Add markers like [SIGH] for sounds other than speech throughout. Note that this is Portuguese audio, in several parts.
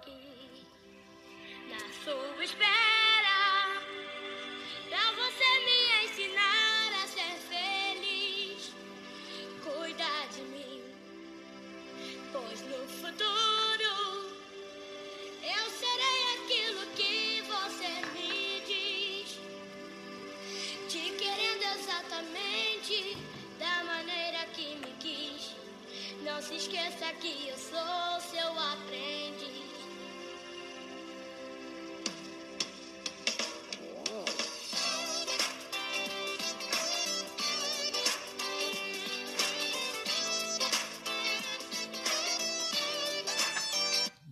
aqui na sua espera pra você me ensinar a ser feliz. Cuidar de mim, pois no futuro eu serei aquilo que você me diz. Te querendo exatamente da maneira que me quis. Não se esqueça que eu sou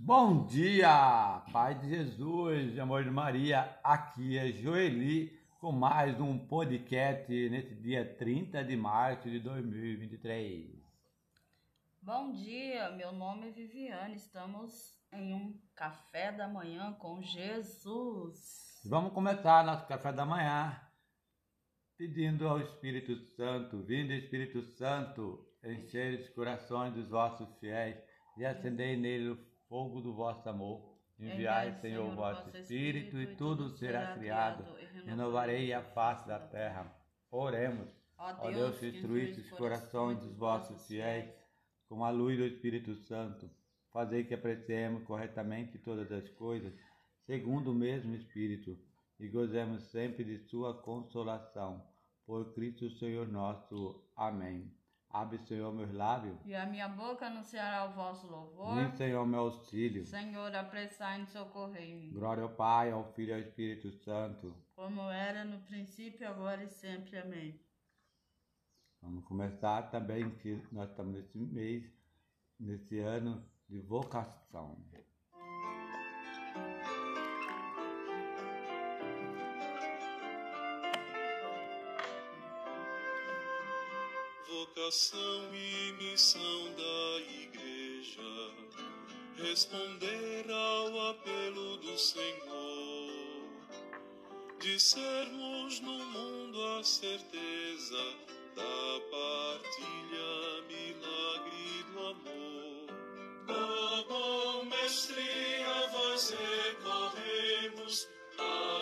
Bom dia, Pai de Jesus, de amor de Maria. Aqui é Joeli com mais um podcast nesse dia 30 de março de 2023. Bom dia, meu nome é Viviane. Estamos em um café da manhã com Jesus. Vamos começar nosso café da manhã pedindo ao Espírito Santo, vindo Espírito Santo, encher os corações dos vossos fiéis e acendei nele o fogo do vosso amor. Enviai, Senhor, o vosso Espírito, e tudo será criado, renovarei a face da terra. Oremos. Ó Deus, que instruísse os corações dos vossos fiéis com a luz do Espírito Santo. Fazei que apreciemos corretamente todas as coisas, segundo o mesmo Espírito, e gozemos sempre de sua consolação. Por Cristo Senhor nosso. Amém. Abre, Senhor, meus lábios. E a minha boca anunciará o vosso louvor. Vem, Senhor, meu auxílio. Senhor, apressai-me socorrei-me. Glória ao Pai, ao Filho e ao Espírito Santo. Como era no princípio, agora e sempre. Amém. Vamos começar também que nós estamos nesse mês, nesse ano de vocação. Vocação e missão da Igreja, responder ao apelo do Senhor, de sermos no mundo a certeza da partilha, milagre do amor. Ó bom mestre, a vós recorremos,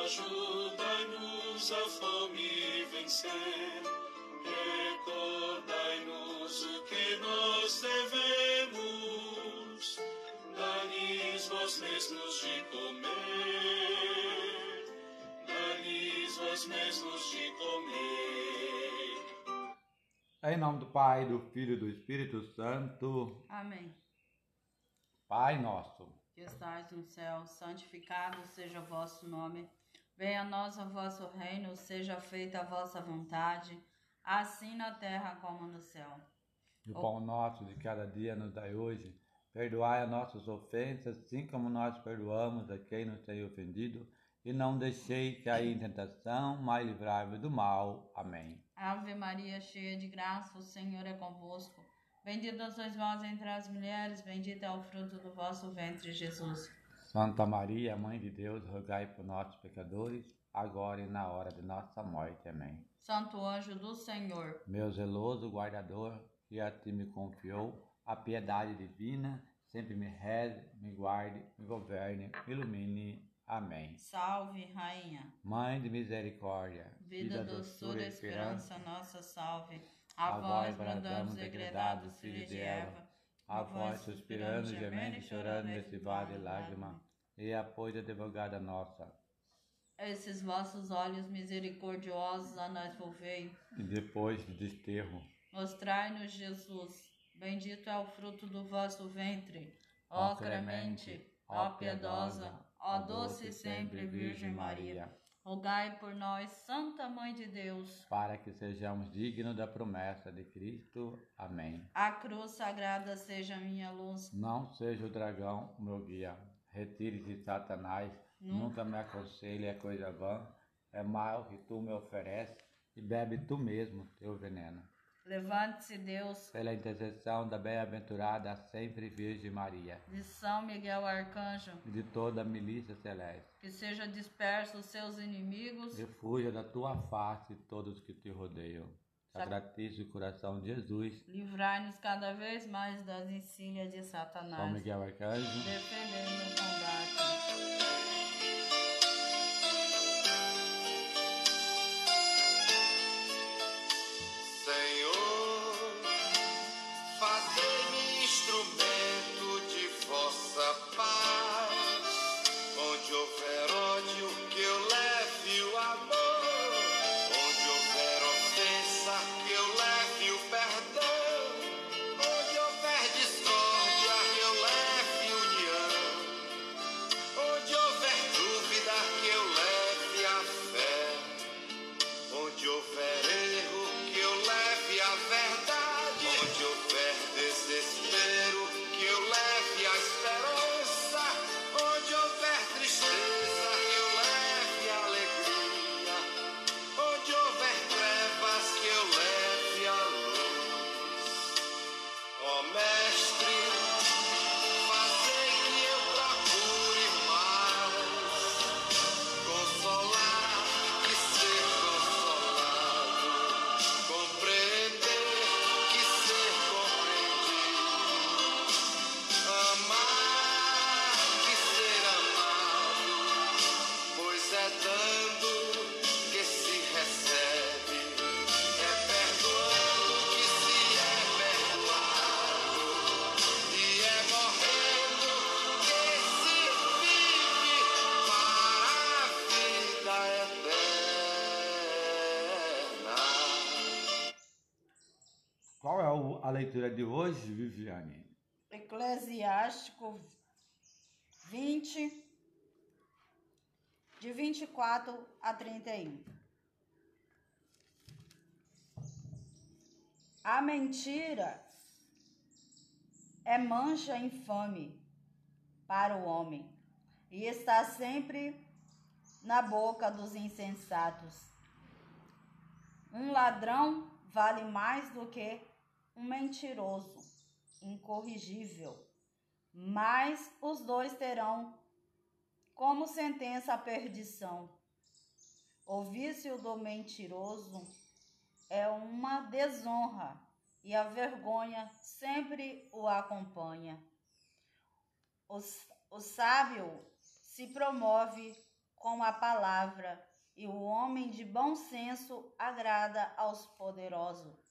ajudai-nos a fome vencer. Recordai-nos o que nós devemos, dai-lhes vós mesmos de comer, vós mesmos de comer. Em nome do Pai, do Filho e do Espírito Santo. Amém. Pai nosso, Que estais no céu, santificado seja o vosso nome. Venha a nós o vosso reino, seja feita a vossa vontade, assim na terra como no céu. O pão nosso de cada dia nos dai hoje. Perdoai as nossas ofensas, assim como nós perdoamos a quem nos tem ofendido. E não deixei cair em tentação, mas livrai-me do mal. Amém. Ave Maria, cheia de graça, o Senhor é convosco. Bendita sois vós entre as mulheres, bendito é o fruto do vosso ventre, Jesus. Santa Maria, Mãe de Deus, rogai por nós pecadores, agora e na hora de nossa morte. Amém. Santo anjo do Senhor, Meu zeloso guardador, que a ti me confiou, a piedade divina, sempre me reze, me guarde, me governe, me ilumine. Amém. salve, Rainha. Mãe de misericórdia, Vida, doçura, esperança, nossa salve. A A vós bradamos, degredados, filhos de Eva. a vós suspirando, gemendo e chorando nesse vale de lágrima, e apoio da advogada nossa. Esses vossos olhos misericordiosos a nós volvei. E depois do desterro, Mostrai-nos Jesus. Bendito é o fruto do vosso ventre. Ó clemente, ó piedosa, ó doce sempre Virgem Maria. Rogai por nós, Santa Mãe de Deus. para que sejamos dignos da promessa de Cristo. Amém. A cruz sagrada seja minha luz. Não seja o dragão meu guia. Retire-se, Satanás. Nunca me aconselhe, é coisa vã. É mal que tu me ofereces e bebe tu mesmo teu veneno. Levante-se, Deus, Pela intercessão da bem-aventurada sempre Virgem Maria de São Miguel Arcanjo, e de toda a milícia celeste. que seja disperso os seus inimigos. Refúgio da tua face todos que te rodeiam. Sacratíssimo Coração de Jesus, Livrai-nos cada vez mais das encilhas de São Satanás. Miguel Arcanjo, Defendendo no combate. hoje, Viviane. Eclesiástico 20, de 24 a 31. A mentira é mancha infame para o homem e está sempre na boca dos insensatos. Um ladrão vale mais do que um mentiroso incorrigível. Mas os dois terão como sentença a perdição. O vício do mentiroso é uma desonra e a vergonha sempre o acompanha. O, o sábio se promove com a palavra e o homem de bom senso agrada aos poderosos.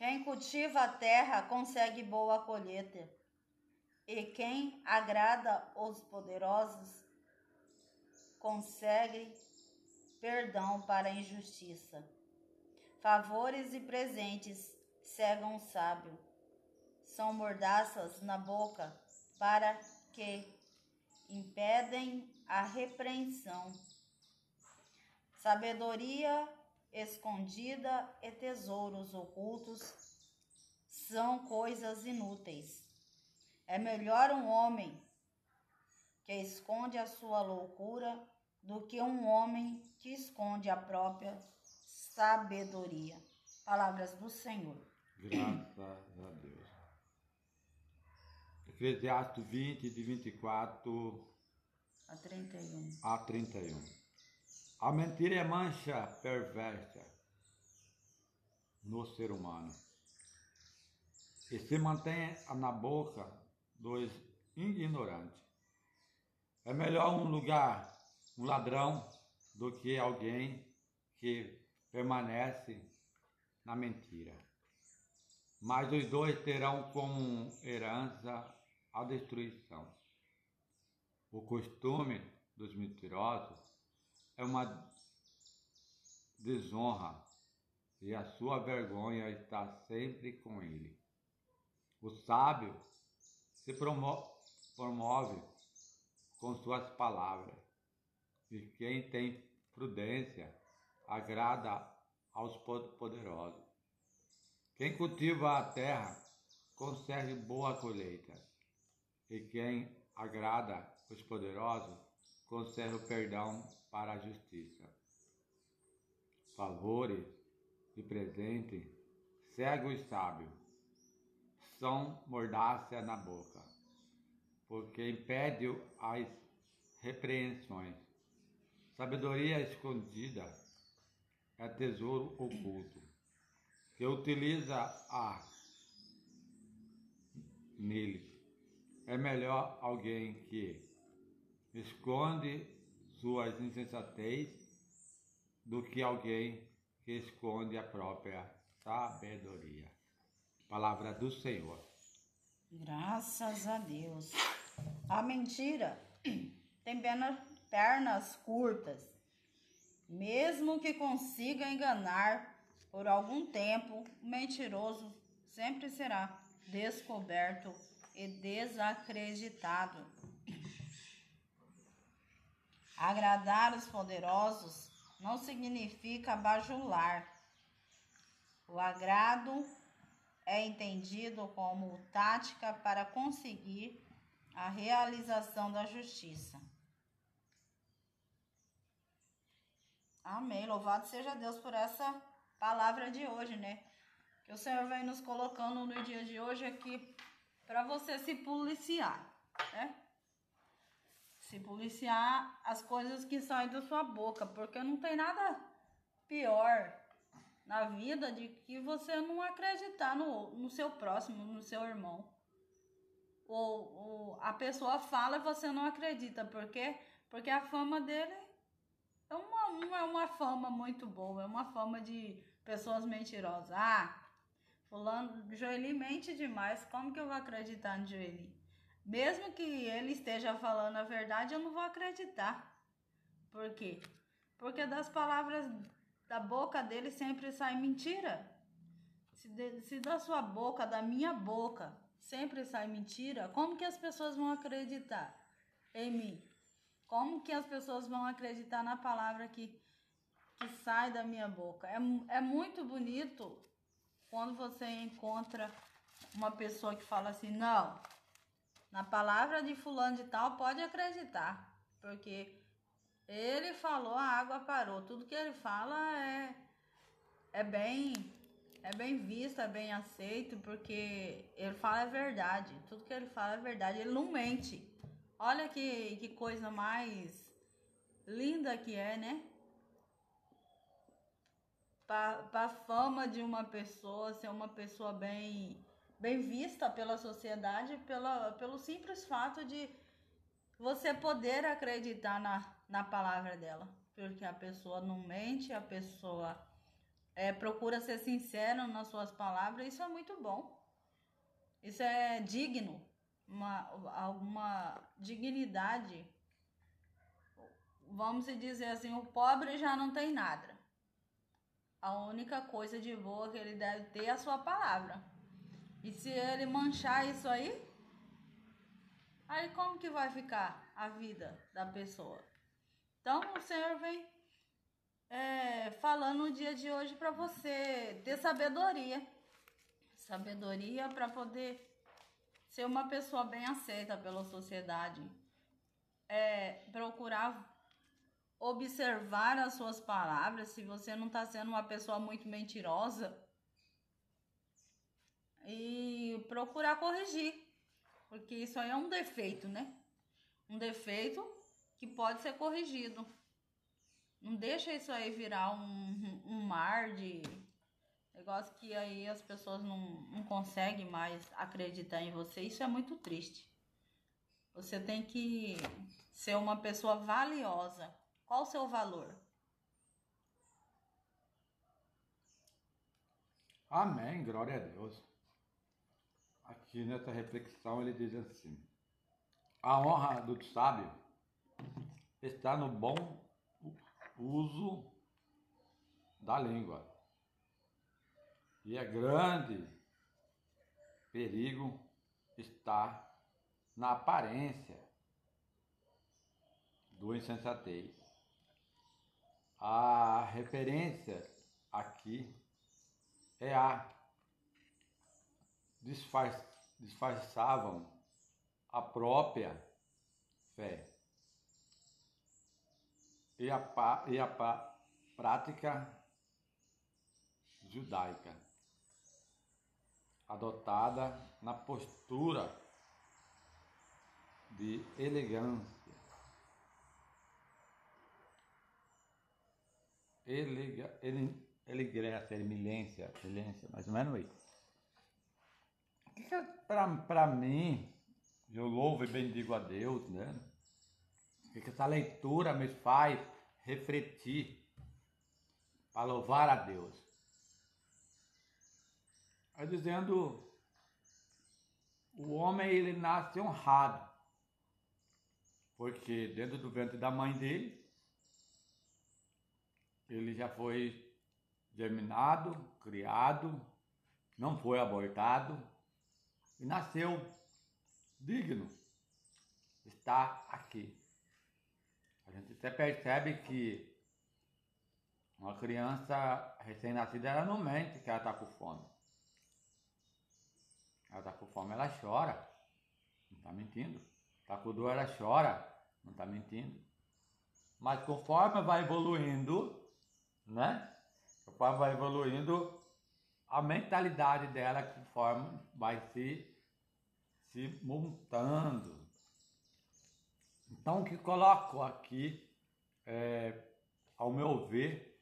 Quem cultiva a terra consegue boa colheita, e quem agrada os poderosos consegue perdão para a injustiça. Favores e presentes cegam o sábio, são mordaças na boca para que impedem a repreensão. Sabedoria escondida e tesouros ocultos são coisas inúteis. É melhor um homem que esconde a sua loucura do que um homem que esconde a própria sabedoria. Palavras do Senhor. Graças a Deus. Eclesiastes 20, de 24 A 31. a 31. A mentira é mancha perversa no ser humano e se mantém na boca dos ignorantes. É melhor um lugar, um ladrão, do que alguém que permanece na mentira. Mas os dois terão como herança a destruição. O costume dos mentirosos é uma desonra e a sua vergonha está sempre com ele. O sábio se promo- promove com suas palavras e quem tem prudência agrada aos po- poderosos. Quem cultiva a terra consegue boa colheita e quem agrada os poderosos concede o perdão para a justiça. Favores e presente cega os sábios, são mordácia na boca, porque impede as repreensões. Sabedoria escondida é tesouro oculto. que utiliza a neles. É melhor alguém que esconde suas insensatez do que alguém que esconde a própria sabedoria. Palavra do Senhor. Graças a Deus. A mentira [CLEARS THROAT] tem pernas curtas. Mesmo que consiga enganar por algum tempo, o mentiroso sempre será descoberto e desacreditado. Agradar os poderosos não significa bajular. O agrado é entendido como tática para conseguir a realização da justiça. Amém. Louvado seja Deus por essa palavra de hoje, né? Que o Senhor vem nos colocando no dia de hoje aqui para você se policiar, né? Se policiar as coisas que saem da sua boca, porque não tem nada pior na vida de que você não acreditar no, no seu próximo, no seu irmão. Ou, ou a pessoa fala e você não acredita. Por quê? Porque a fama dele é uma, não é uma fama muito boa, é uma fama de pessoas mentirosas. Ah, fulano, Joeli mente demais, como que eu vou acreditar no Joeli? Mesmo que ele esteja falando a verdade, eu não vou acreditar. Por quê? Porque das palavras da boca dele sempre sai mentira. Se, de- se da sua boca, da minha boca, sempre sai mentira, como que as pessoas vão acreditar em mim? Como que as pessoas vão acreditar na palavra que, que sai da minha boca? É, é muito bonito quando você encontra uma pessoa que fala assim, não, na palavra de fulano de tal pode acreditar, porque ele falou, a água parou. Tudo que ele fala é, é bem é bem visto, é bem aceito, porque ele fala a verdade. Tudo que ele fala é verdade. Ele não mente. Olha que, que coisa mais linda que é, né? Para a fama de uma pessoa ser uma pessoa bem, bem vista pela sociedade, pela, pelo simples fato de você poder acreditar na, na palavra dela. Porque a pessoa não mente, a pessoa é, procura ser sincera nas suas palavras, isso é muito bom. Isso é digno, uma, alguma dignidade. Vamos dizer assim, o pobre já não tem nada. A única coisa de boa que ele deve ter é a sua palavra. E se ele manchar isso aí, aí como que vai ficar a vida da pessoa? Então o Senhor vem é, falando no dia de hoje para você ter sabedoria. Sabedoria para poder ser uma pessoa bem aceita pela sociedade. É, procurar observar as suas palavras, se você não está sendo uma pessoa muito mentirosa. E procurar corrigir. Porque isso aí é um defeito, né? Um defeito que pode ser corrigido. Não deixa isso aí virar um, um mar de negócio que aí as pessoas não, não conseguem mais acreditar em você. Isso é muito triste. Você tem que ser uma pessoa valiosa. Qual o seu valor? Amém, glória a Deus. Aqui nessa reflexão ele diz assim: a honra do sábio está no bom uso da língua. E é grande perigo está na aparência do insensatez. A referência aqui é a disfaz, disfarçavam a própria fé e a, pa- e a pa- prática judaica adotada na postura de elegância, elega, ele- aquele Grécia, milência, milência, mais ou menos isso. É pra mim, eu louvo e bendigo a Deus, né? O que que essa leitura me faz refletir para louvar a Deus? É dizendo, o homem ele nasce honrado, porque dentro do ventre da mãe dele, ele já foi germinado, criado, não foi abortado e nasceu digno. Está aqui. A gente até percebe que uma criança recém-nascida ela não mente que ela está com fome. Ela está com fome, ela chora. Não está mentindo. Está com dor, ela chora. Não está mentindo. Mas conforme vai evoluindo, né? Conforme vai evoluindo, a mentalidade dela conforme vai se, se montando. Então, o que coloco aqui, é, ao meu ver,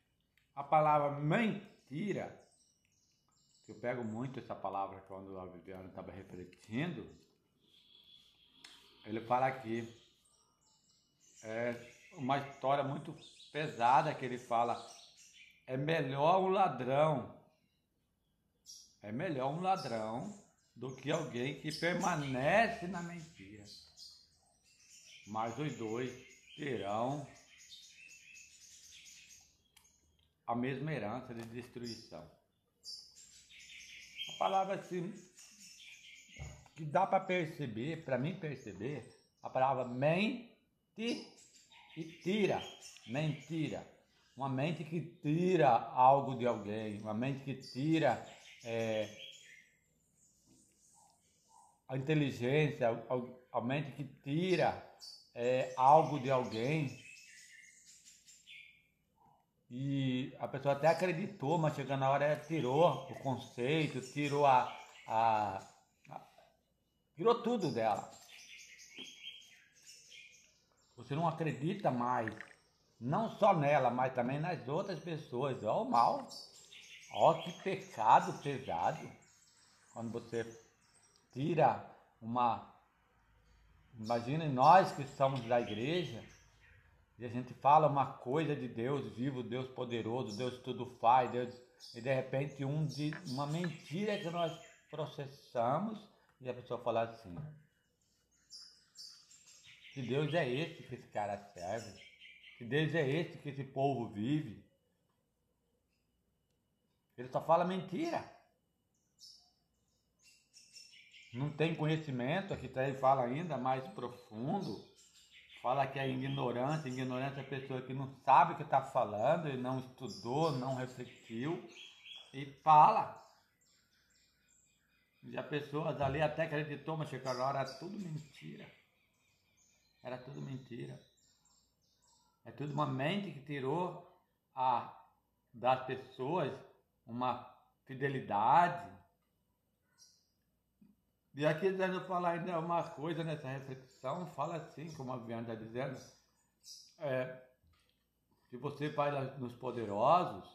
a palavra mentira, que eu pego muito essa palavra quando a Viviane estava refletindo, ele fala aqui, é uma história muito pesada que ele fala, é melhor um ladrão, é melhor um ladrão do que alguém que permanece na mentira. Mas os dois terão a mesma herança de destruição. A palavra assim, que dá para perceber, para mim perceber, a palavra mente e tira, mentira. Uma mente que tira algo de alguém, uma mente que tira é, a inteligência, a, a mente que tira é, algo de alguém e a pessoa até acreditou, mas chegando na hora tirou o conceito, tirou a, a, a tirou tudo dela. Você não acredita mais, não só nela, mas também nas outras pessoas. Olha o mal. Olha que pecado pesado. Quando você tira uma. Imagine nós que somos da igreja e a gente fala uma coisa de Deus vivo, Deus poderoso, Deus tudo faz, Deus, e de repente um de, uma mentira que nós processamos e a pessoa fala assim: Que Deus é esse que esse cara serve? Que Deus é esse que esse povo vive? Ele só fala mentira. Não tem conhecimento, aqui ele fala ainda mais profundo fala que é ignorância, ignorância é a pessoa que não sabe o que está falando, e não estudou, não refletiu e fala. E a pessoas ali até acreditou, mas chegou a hora, era tudo mentira. Era tudo mentira. É tudo uma mente que tirou a, das pessoas uma fidelidade, e aqui dando falar ainda uma coisa nessa reflexão, fala assim, como a Viana está dizendo, é, se você vai nos poderosos,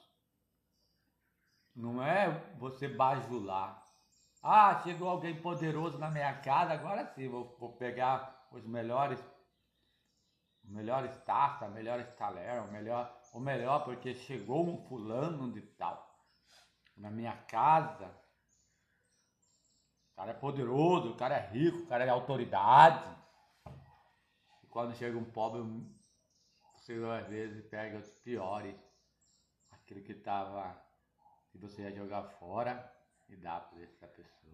não é você bajular. Ah, chegou alguém poderoso na minha casa, agora sim, vou, vou pegar os melhores, melhores taças, melhores talheres, o melhor, o melhor porque chegou um fulano de tal na minha casa o cara é poderoso, o cara é rico, o cara é autoridade. E quando chega um pobre, Senhor às vezes pega os piores, aquele que estava, que você ia jogar fora e dá para essa pessoa.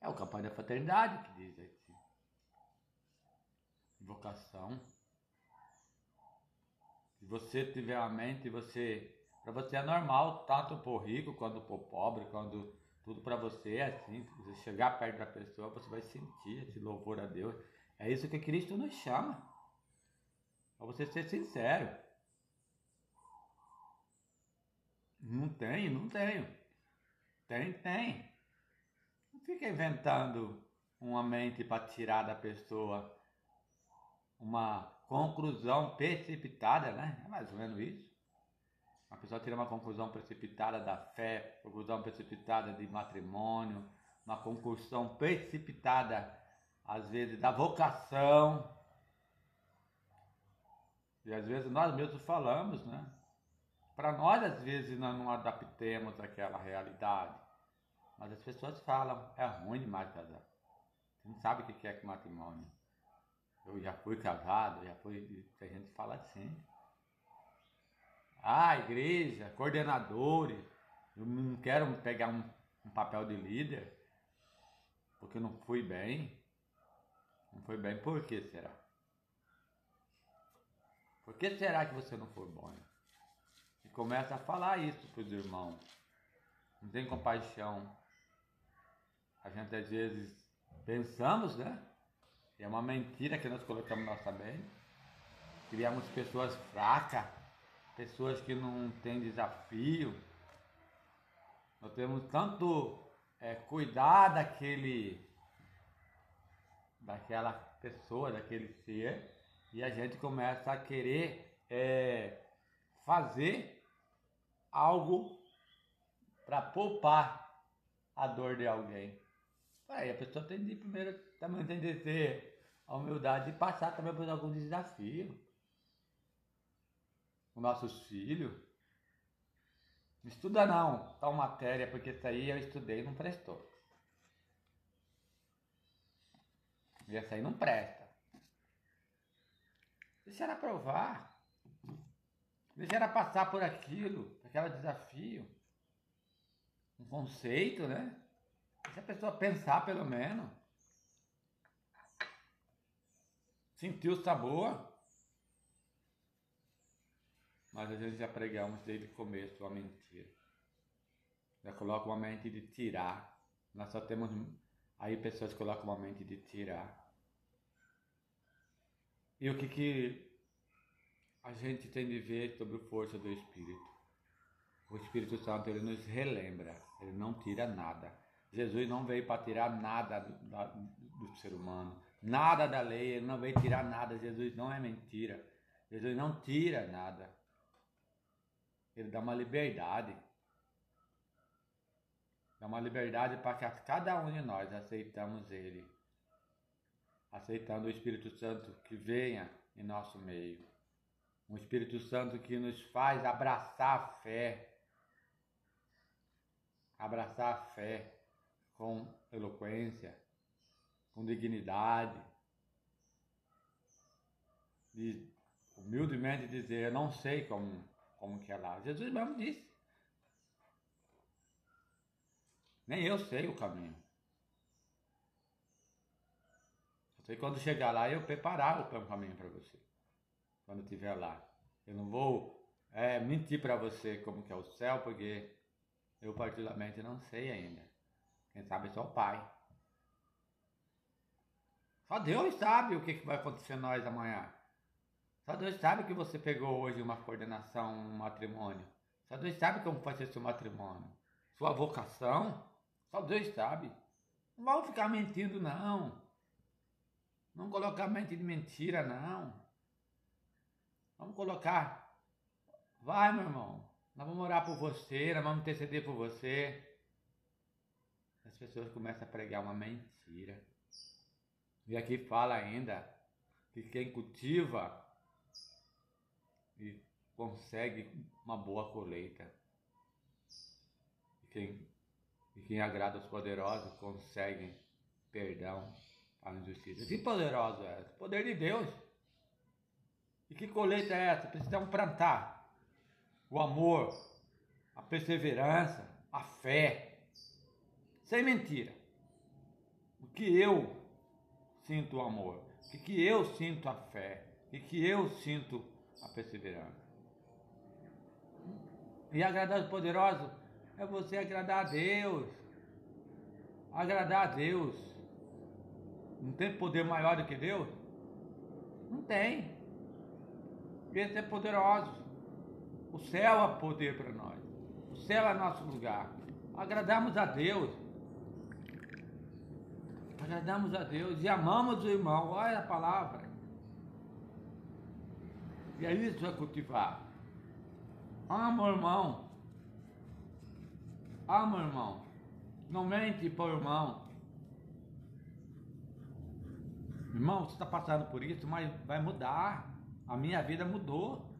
É o campanha da fraternidade que diz aqui. Vocação. Se você tiver a mente, você. Para você é normal, tanto por rico quanto por pobre, quando tudo para você é assim. Se você chegar perto da pessoa, você vai sentir esse louvor a Deus. É isso que Cristo nos chama. Para você ser sincero. Não tenho, não tenho. Tem, tem. Não fica inventando uma mente para tirar da pessoa uma conclusão precipitada, né? É mais ou menos isso. A pessoa tira uma conclusão precipitada da fé, conclusão precipitada de matrimônio, uma conclusão precipitada, às vezes, da vocação. E às vezes nós mesmos falamos, né? Para nós, às vezes, nós não adaptemos aquela realidade. Mas as pessoas falam, é ruim demais casar. Você não sabe o que é que matrimônio. Eu já fui casado, já fui. A gente fala assim. Ah, igreja, coordenadores. Eu não quero pegar um, um papel de líder porque eu não fui bem. Não foi bem, por que será? Por que será que você não foi bom? E começa a falar isso para os irmãos. Não tem compaixão. A gente às vezes pensamos, né? E é uma mentira que nós colocamos na nossa mente. Criamos pessoas fracas, pessoas que não têm desafio. Nós temos tanto é, cuidar daquele, daquela pessoa, daquele ser, e a gente começa a querer é, fazer algo para poupar a dor de alguém. Aí a pessoa tem de primeiro também tem de ter a humildade de passar também por algum desafio. Os nossos filhos. Não estuda não, tal matéria, porque isso aí eu estudei e não prestou. E essa aí não presta. Deixa ela provar. Deixa ela passar por aquilo, aquele desafio. Um conceito, né? Deixa a pessoa pensar pelo menos. Sentir o sabor. Mas a gente já pregamos desde o começo uma mentira. Já coloca uma mente de tirar. Nós só temos. Aí pessoas colocam uma mente de tirar. E o que, que a gente tem de ver sobre a força do Espírito? O Espírito Santo ele nos relembra, ele não tira nada. Jesus não veio para tirar nada do, da, do ser humano, nada da lei, ele não veio tirar nada. Jesus não é mentira. Jesus não tira nada. Ele dá uma liberdade. Dá uma liberdade para que cada um de nós aceitamos Ele. Aceitando o Espírito Santo que venha em nosso meio. Um Espírito Santo que nos faz abraçar a fé. Abraçar a fé com eloquência, com dignidade. De humildemente dizer, eu não sei como como que é lá. Jesus mesmo disse. Nem eu sei o caminho. Eu sei quando chegar lá eu preparar o caminho para você. Quando estiver lá. Eu não vou é, mentir para você como que é o céu, porque eu particularmente não sei ainda. Quem sabe é só o Pai. Só Deus sabe o que, que vai acontecer nós amanhã. Só Deus sabe que você pegou hoje uma coordenação, um matrimônio. Só Deus sabe como ser seu matrimônio. Sua vocação, só Deus sabe. Não vamos ficar mentindo, não. Não colocar mente de mentira, não. Vamos colocar. Vai, meu irmão. Nós vamos orar por você, nós vamos interceder por você. As pessoas começam a pregar uma mentira. E aqui fala ainda que quem cultiva e consegue uma boa colheita. E quem, e quem agrada os poderosos consegue perdão para a injustiça. Que poderoso é? Poder de Deus. E que colheita é essa? Precisamos plantar o amor, a perseverança, a fé. Sem mentira. O que eu sinto o amor, o que eu sinto a fé, o que eu sinto a perseverança. E agradar os poderosos é você agradar a Deus. Agradar a Deus. Não tem poder maior do que Deus? Não tem. Esse é poderoso. O céu é poder para nós. O céu é nosso lugar. Agradamos a Deus. Agradamos a Deus e amamos o irmão. Olha a palavra. E é isso é cultivar. Ama o irmão. Ama o irmão. Não mente para o irmão. Irmão, você está passando por isso, mas vai mudar. A minha vida mudou.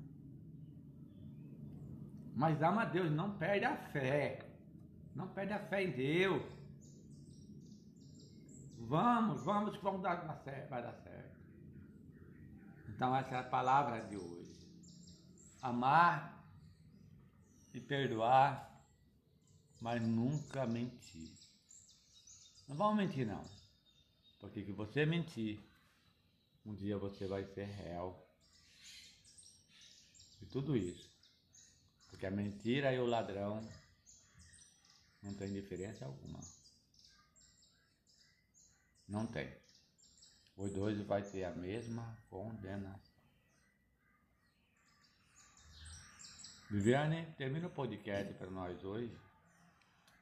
Mas ama a Deus, não perde a fé. Não perde a fé em Deus. Vamos, vamos, que vamos dar vai dar certo. Então essa é a palavra de hoje. Amar e perdoar, mas nunca mentir. Não vamos mentir não. Porque que você mentir, um dia você vai ser réu. E tudo isso. Porque a mentira e o ladrão não tem diferença alguma. Não tem. Os dois vai ter a mesma condenação. Viviane, termina o podcast para nós hoje.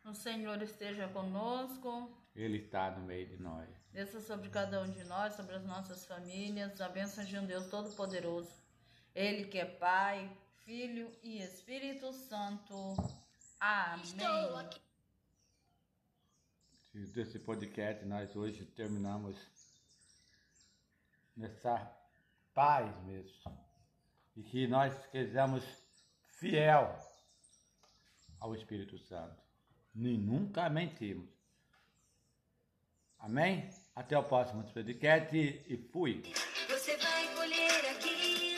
O Senhor esteja conosco. Ele está no meio de nós. Desça sobre cada um de nós, sobre as nossas famílias, a bênção de um Deus Todo-Poderoso. Ele que é Pai, Filho e Espírito Santo. Amém. Estou aqui. Desse podcast, nós hoje terminamos nessa paz mesmo. E que nós sejamos fiel ao Espírito Santo. Nem nunca mentimos. Amém? Até o próximo podcast e fui. Você vai colher aquilo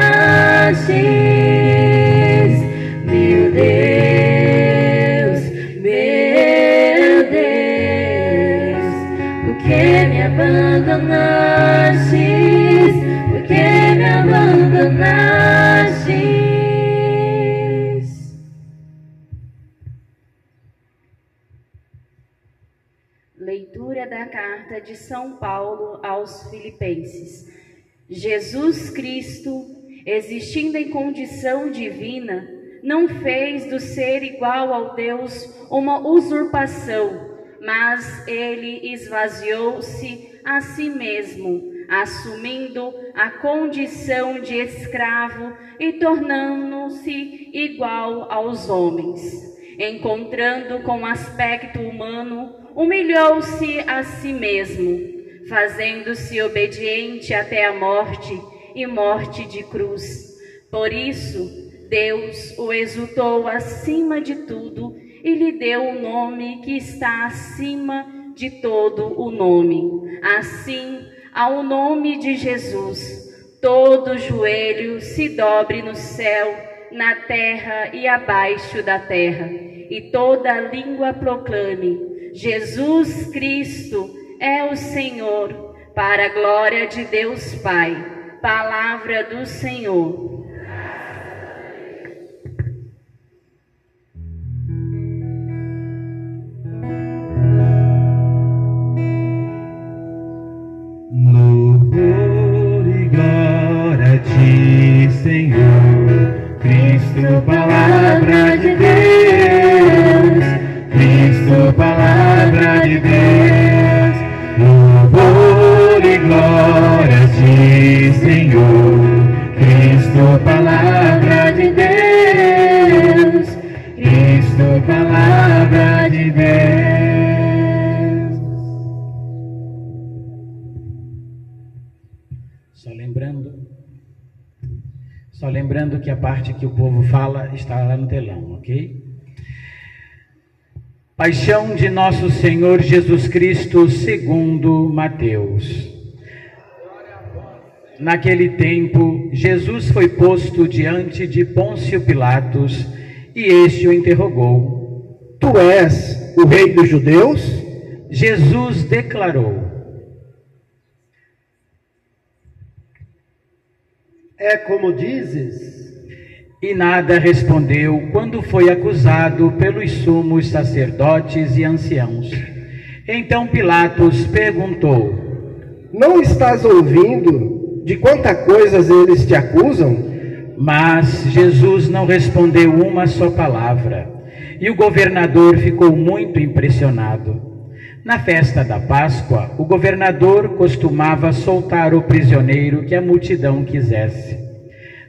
abandonastes? Meu Deus, meu Deus, por que me abandonastes? Por que me abandonastes? Leitura da carta de São Paulo aos Filipenses. Jesus Cristo, existindo em condição divina, não fez do ser igual ao Deus uma usurpação, mas ele esvaziou-se a si mesmo, assumindo a condição de escravo e tornando-se igual aos homens. Encontrando com aspecto humano, humilhou-se a si mesmo, fazendo-se obediente até a morte e morte de cruz. Por isso, Deus o exultou acima de tudo e lhe deu o nome que está acima de todo o nome. Assim, ao nome de Jesus, todo joelho se dobre no céu, na terra e abaixo da terra, e toda língua proclame: Jesus Cristo é o Senhor, para a glória de Deus Pai. Palavra do Senhor. Louvor e glória a ti, Senhor, Cristo, palavra de Deus, Cristo, palavra de Deus. Cristo, palavra de Deus, Cristo, palavra de Deus. Só lembrando, só lembrando que a parte que o povo fala está lá no telão, ok? Paixão de nosso Senhor Jesus Cristo segundo Mateus. Naquele tempo, Jesus foi posto diante de Pôncio Pilatos e este o interrogou. Tu és o rei dos judeus? Jesus declarou: É como dizes? E nada respondeu quando foi acusado pelos sumos sacerdotes e anciãos. Então Pilatos perguntou: Não estás ouvindo de quanta coisas eles te acusam? Mas Jesus não respondeu uma só palavra. E o governador ficou muito impressionado. Na festa da Páscoa, o governador costumava soltar o prisioneiro que a multidão quisesse.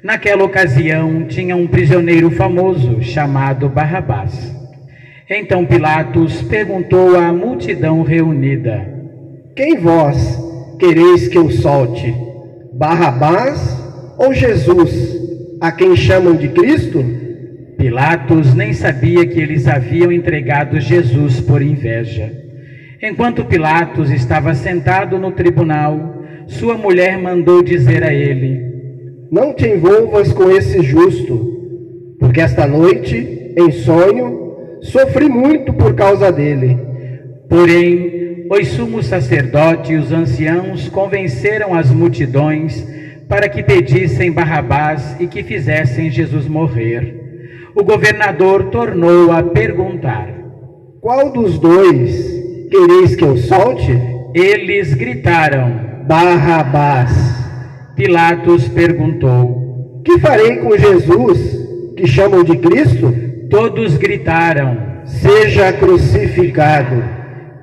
Naquela ocasião, tinha um prisioneiro famoso chamado Barrabás. Então Pilatos perguntou à multidão reunida: Quem vós quereis que eu solte? Barrabás ou Jesus, a quem chamam de Cristo? Pilatos nem sabia que eles haviam entregado Jesus por inveja. Enquanto Pilatos estava sentado no tribunal, sua mulher mandou dizer a ele: Não te envolvas com esse justo, porque esta noite, em sonho, sofri muito por causa dele. Porém, os sumos sacerdotes e os anciãos convenceram as multidões para que pedissem Barrabás e que fizessem Jesus morrer. O governador tornou a perguntar: Qual dos dois quereis que eu solte? Eles gritaram: Barrabás. Pilatos perguntou: Que farei com Jesus, que chamam de Cristo? Todos gritaram: Seja crucificado.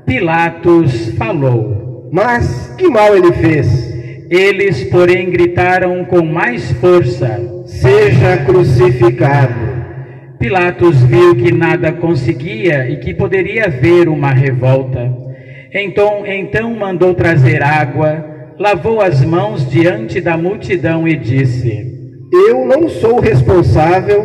Pilatos falou. Mas que mal ele fez? Eles, porém, gritaram com mais força: Seja crucificado. Pilatos viu que nada conseguia e que poderia haver uma revolta. Então, então mandou trazer água, lavou as mãos diante da multidão e disse: Eu não sou responsável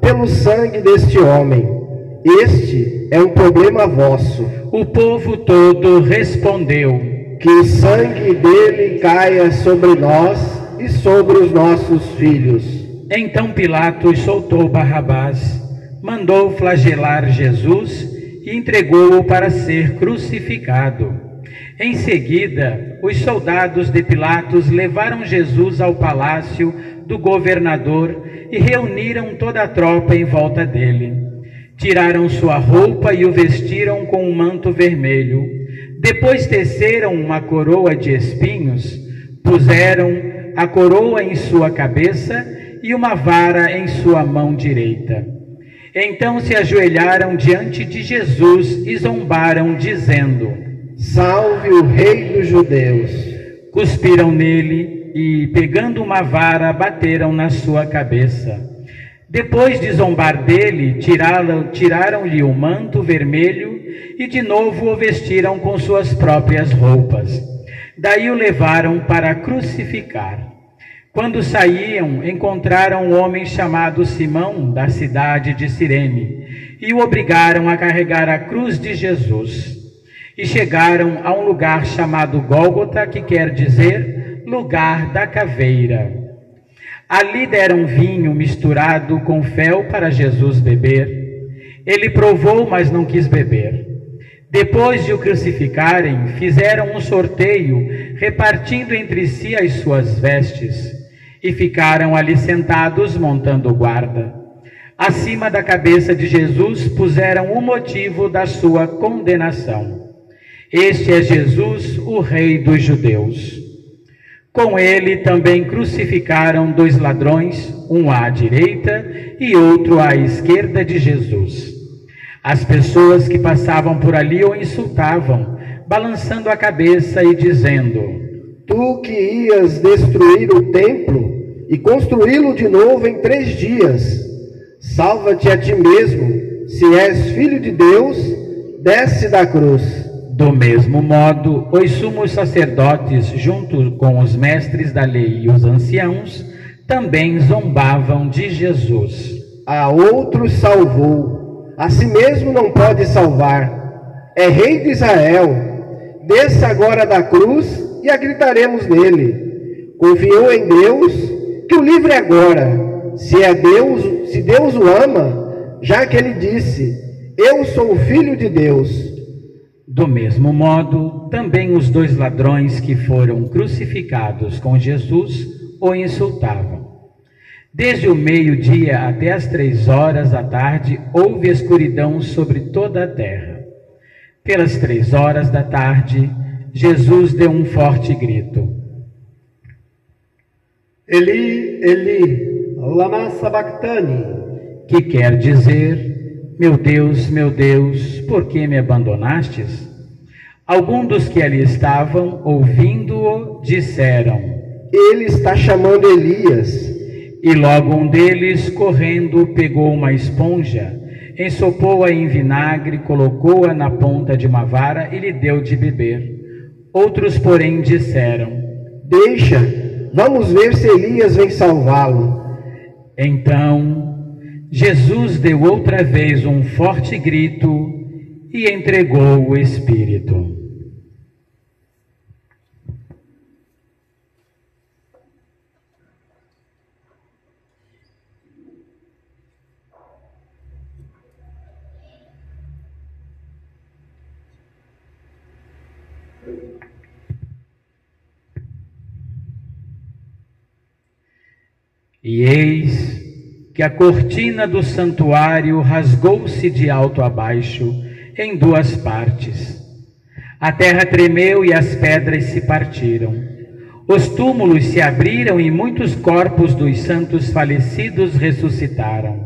pelo sangue deste homem. Este é um problema vosso. O povo todo respondeu: Que o sangue dele caia sobre nós e sobre os nossos filhos. Então Pilatos soltou Barrabás, mandou flagelar Jesus e entregou-o para ser crucificado. Em seguida, os soldados de Pilatos levaram Jesus ao palácio do governador e reuniram toda a tropa em volta dele. Tiraram sua roupa e o vestiram com um manto vermelho. Depois teceram uma coroa de espinhos, puseram a coroa em sua cabeça e uma vara em sua mão direita. Então se ajoelharam diante de Jesus e zombaram, dizendo: Salve o Rei dos Judeus. Cuspiram nele e, pegando uma vara, bateram na sua cabeça. Depois de zombar dele, tiraram-lhe o manto vermelho e de novo o vestiram com suas próprias roupas. Daí o levaram para crucificar. Quando saíam, encontraram um homem chamado Simão, da cidade de Cirene, e o obrigaram a carregar a cruz de Jesus. E chegaram a um lugar chamado Gólgota, que quer dizer lugar da caveira. Ali deram vinho misturado com fel para Jesus beber. Ele provou, mas não quis beber. Depois de o crucificarem, fizeram um sorteio, repartindo entre si as suas vestes, e ficaram ali sentados montando guarda. Acima da cabeça de Jesus puseram o motivo da sua condenação. Este é Jesus, o Rei dos Judeus. Com ele também crucificaram dois ladrões, um à direita e outro à esquerda de Jesus. As pessoas que passavam por ali o insultavam, balançando a cabeça e dizendo: Tu que ias destruir o templo e construí-lo de novo em três dias, salva-te a ti mesmo, se és filho de Deus, desce da cruz. Do mesmo modo, os sumos sacerdotes, junto com os mestres da lei e os anciãos, também zombavam de Jesus. A outros salvou, a si mesmo não pode salvar. É rei de Israel. Desça agora da cruz e acreditaremos nele. Confiou em Deus, que o livre agora. Se é Deus, se Deus o ama, já que ele disse: Eu sou o filho de Deus. Do mesmo modo, também os dois ladrões que foram crucificados com Jesus o insultavam. Desde o meio-dia até as três horas da tarde houve escuridão sobre toda a terra. Pelas três horas da tarde, Jesus deu um forte grito. Eli, Eli, lama sabachthani, que quer dizer: Meu Deus, meu Deus, por que me abandonastes? Alguns dos que ali estavam, ouvindo-o, disseram: Ele está chamando Elias. E logo um deles, correndo, pegou uma esponja, ensopou-a em vinagre, colocou-a na ponta de uma vara e lhe deu de beber. Outros, porém, disseram: Deixa, vamos ver se Elias vem salvá-lo. Então Jesus deu outra vez um forte grito e entregou o Espírito. E eis que a cortina do santuário rasgou-se de alto a baixo em duas partes. A terra tremeu e as pedras se partiram. Os túmulos se abriram e muitos corpos dos santos falecidos ressuscitaram.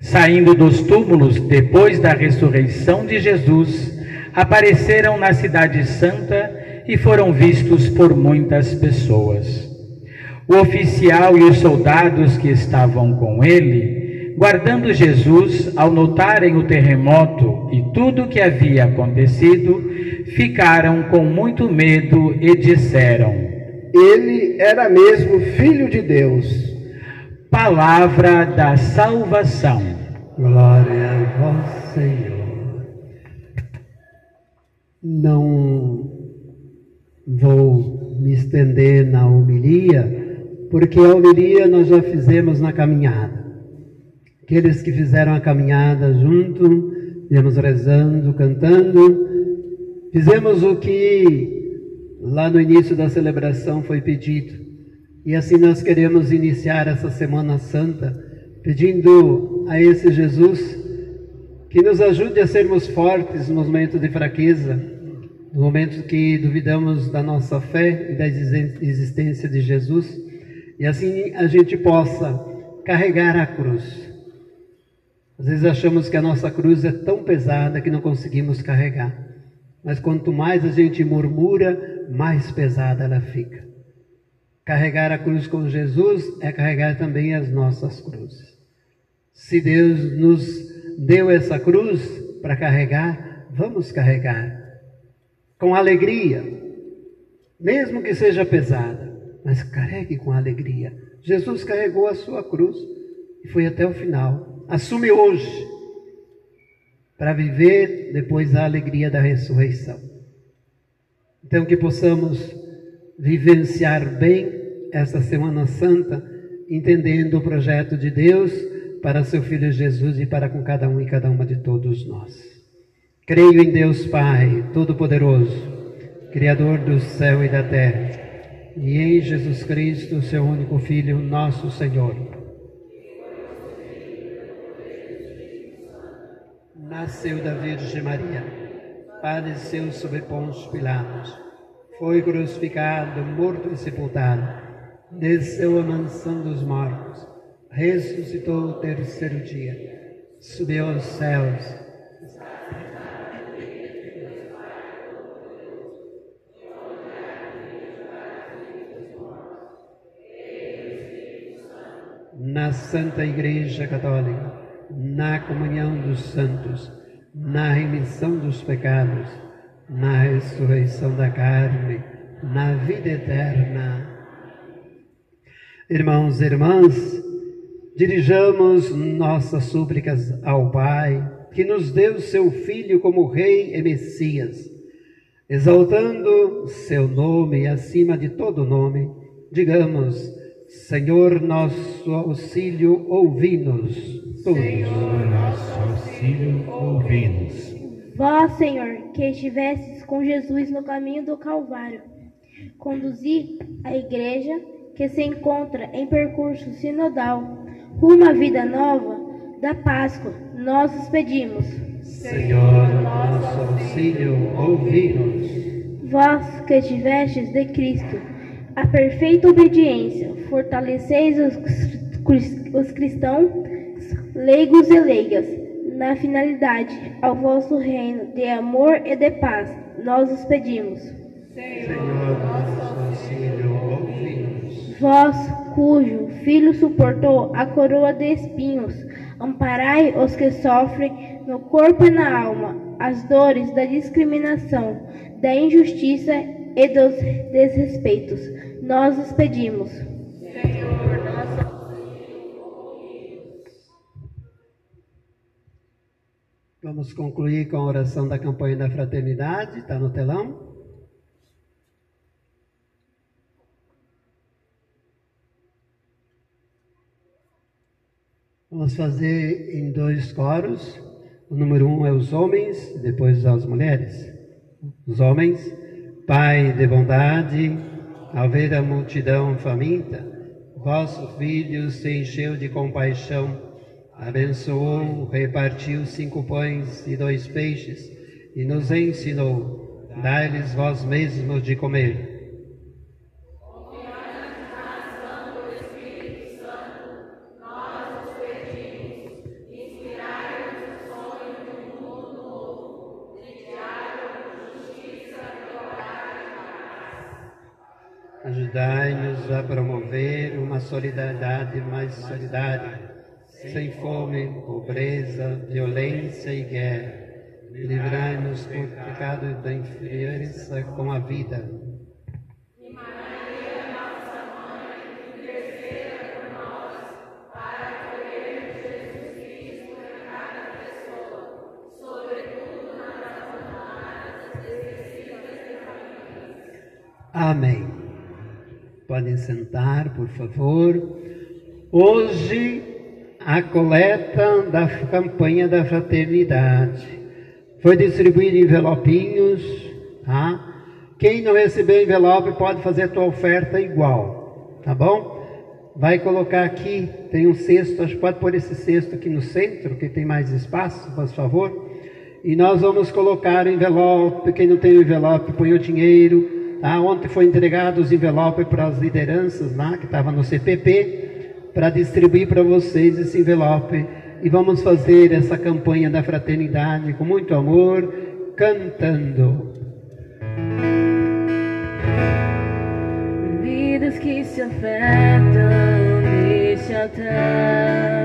Saindo dos túmulos depois da ressurreição de Jesus, apareceram na Cidade Santa e foram vistos por muitas pessoas. O oficial e os soldados que estavam com ele, guardando Jesus, ao notarem o terremoto e tudo o que havia acontecido, ficaram com muito medo e disseram: Ele era mesmo filho de Deus. Palavra da salvação. Glória a vós, Senhor. Não vou me estender na homilia, porque a homilia nós já fizemos na caminhada. Aqueles que fizeram a caminhada junto, viemos rezando, cantando, fizemos o que lá no início da celebração foi pedido. E assim nós queremos iniciar essa Semana Santa, pedindo a esse Jesus que nos ajude a sermos fortes nos momentos de fraqueza, nos momentos que duvidamos da nossa fé e da existência de Jesus, e assim a gente possa carregar a cruz. Às vezes achamos que a nossa cruz é tão pesada que não conseguimos carregar, mas quanto mais a gente murmura, mais pesada ela fica. Carregar a cruz com Jesus é carregar também as nossas cruzes. Se Deus nos deu essa cruz para carregar, vamos carregar com alegria, mesmo que seja pesada, mas carregue com alegria. Jesus carregou a sua cruz e foi até o final. Assume hoje para viver depois a alegria da ressurreição. Então que possamos vivenciar bem essa Semana Santa, entendendo o projeto de Deus para seu Filho Jesus e para com cada um e cada uma de todos nós. Creio em Deus Pai, Todo-Poderoso, Criador do céu e da terra, e em Jesus Cristo, seu único Filho, nosso Senhor. Nasceu da Virgem Maria, padeceu sob Pôncio Pilatos, foi crucificado, morto e sepultado desceu à mansão dos mortos, ressuscitou o terceiro dia, subiu aos céus. Na Santa Igreja Católica, na comunhão dos santos, na remissão dos pecados, na ressurreição da carne, na vida eterna. Irmãos e irmãs, dirijamos nossas súplicas ao Pai, que nos deu seu Filho como Rei e Messias, exaltando seu nome acima de todo nome, digamos, Senhor nosso auxílio, ouvi-nos. Senhor nosso auxílio, ouvi-nos. Vós, Senhor, que estivestes com Jesus no caminho do Calvário, conduzi a igreja que se encontra em percurso sinodal rumo à vida nova da Páscoa, nós os pedimos. Senhor, nosso auxílio, ouvi-nos. Vós que estivestes de Cristo, a perfeita obediência, fortaleceis os, os cristãos, leigos e leigas, na finalidade ao vosso reino de amor e de paz, nós os pedimos. Senhor, nosso auxílio, ouvi-nos. Vós, cujo Filho suportou a coroa de espinhos, amparai os que sofrem no corpo e na alma as dores da discriminação, da injustiça e dos desrespeitos. Nós os pedimos. Vamos concluir com a oração da campanha da fraternidade, está no telão. Vamos fazer em dois coros. O número um é os homens, depois as mulheres. Os homens, Pai de bondade, ao ver a multidão faminta, vosso filho se encheu de compaixão abençoou, repartiu cinco pães e dois peixes e nos ensinou: dai-lhes vós mesmos de comer. A promover uma solidariedade mais solidária sem fome, pobreza, violência e guerra. Livrai-nos por pecado da inferioridade com a vida. Amém. Podem sentar, por favor. Hoje a coleta da campanha da fraternidade. Foi distribuído envelopinhos, tá? Quem não recebeu envelope pode fazer a tua oferta igual, tá bom? Vai colocar aqui, tem um cesto, acho que pode pôr esse cesto aqui no centro, que tem mais espaço, por favor. E nós vamos colocar envelope, quem não tem envelope põe o dinheiro. Tá? Ontem foi entregado os envelopes para as lideranças lá, que estavam no CPP para distribuir para vocês esse envelope e vamos fazer essa campanha da fraternidade com muito amor, cantando. Vidas que se afetam neste altar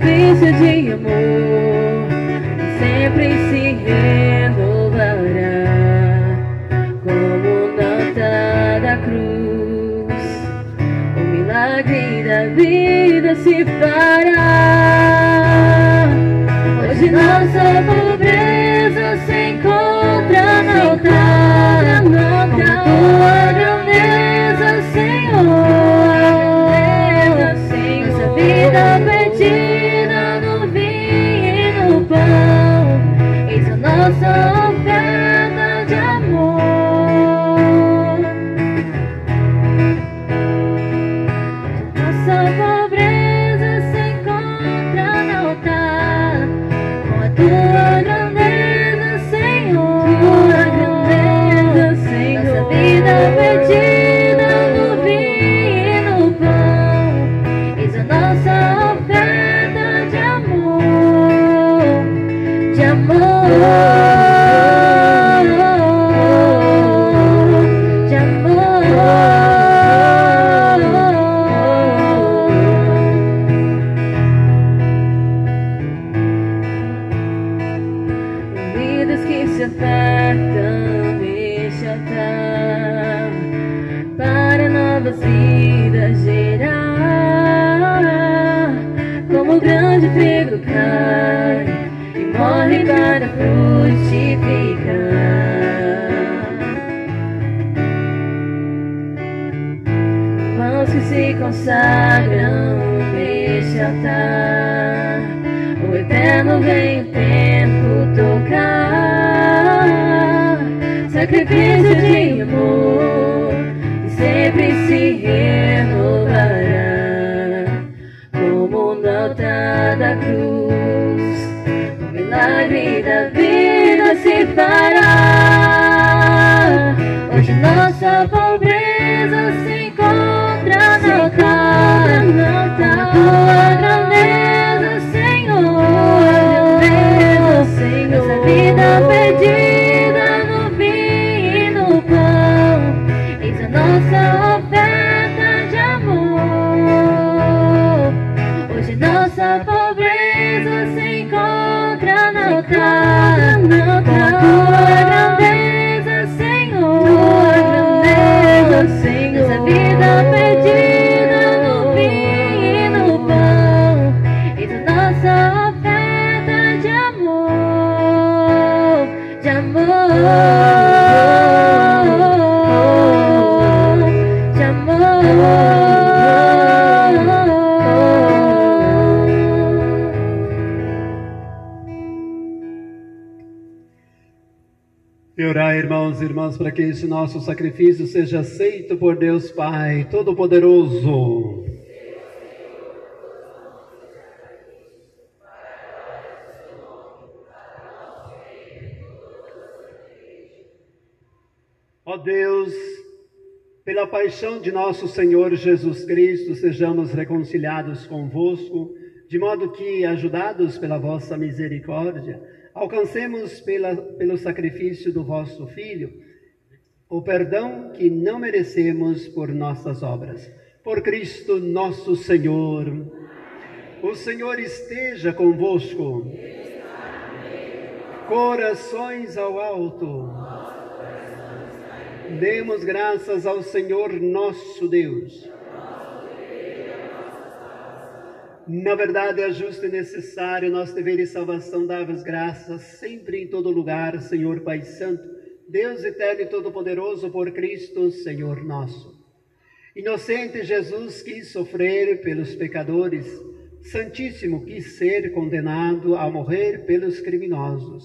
sacrifício de amor, sempre se renovará como nota da cruz. O milagre da vida se fará. Hoje nossa pobreza se encontra no altar, com tua grandeza, Senhor. Irmãs, para que esse nosso sacrifício seja aceito por Deus Pai Todo-Poderoso. Ó Deus, pela paixão de nosso Senhor Jesus Cristo, sejamos reconciliados convosco, de modo que, ajudados pela vossa misericórdia, alcancemos pela, pelo sacrifício do vosso Filho o perdão que não merecemos por nossas obras. Por Cristo nosso Senhor. O Senhor esteja convosco. Corações ao alto. Demos graças ao Senhor nosso Deus. Na verdade, é justo e necessário nosso dever e salvação dar-vos graças sempre em todo lugar, Senhor Pai Santo, Deus eterno e todo-poderoso, por Cristo, Senhor nosso. Inocente Jesus quis sofrer pelos pecadores, Santíssimo quis ser condenado a morrer pelos criminosos.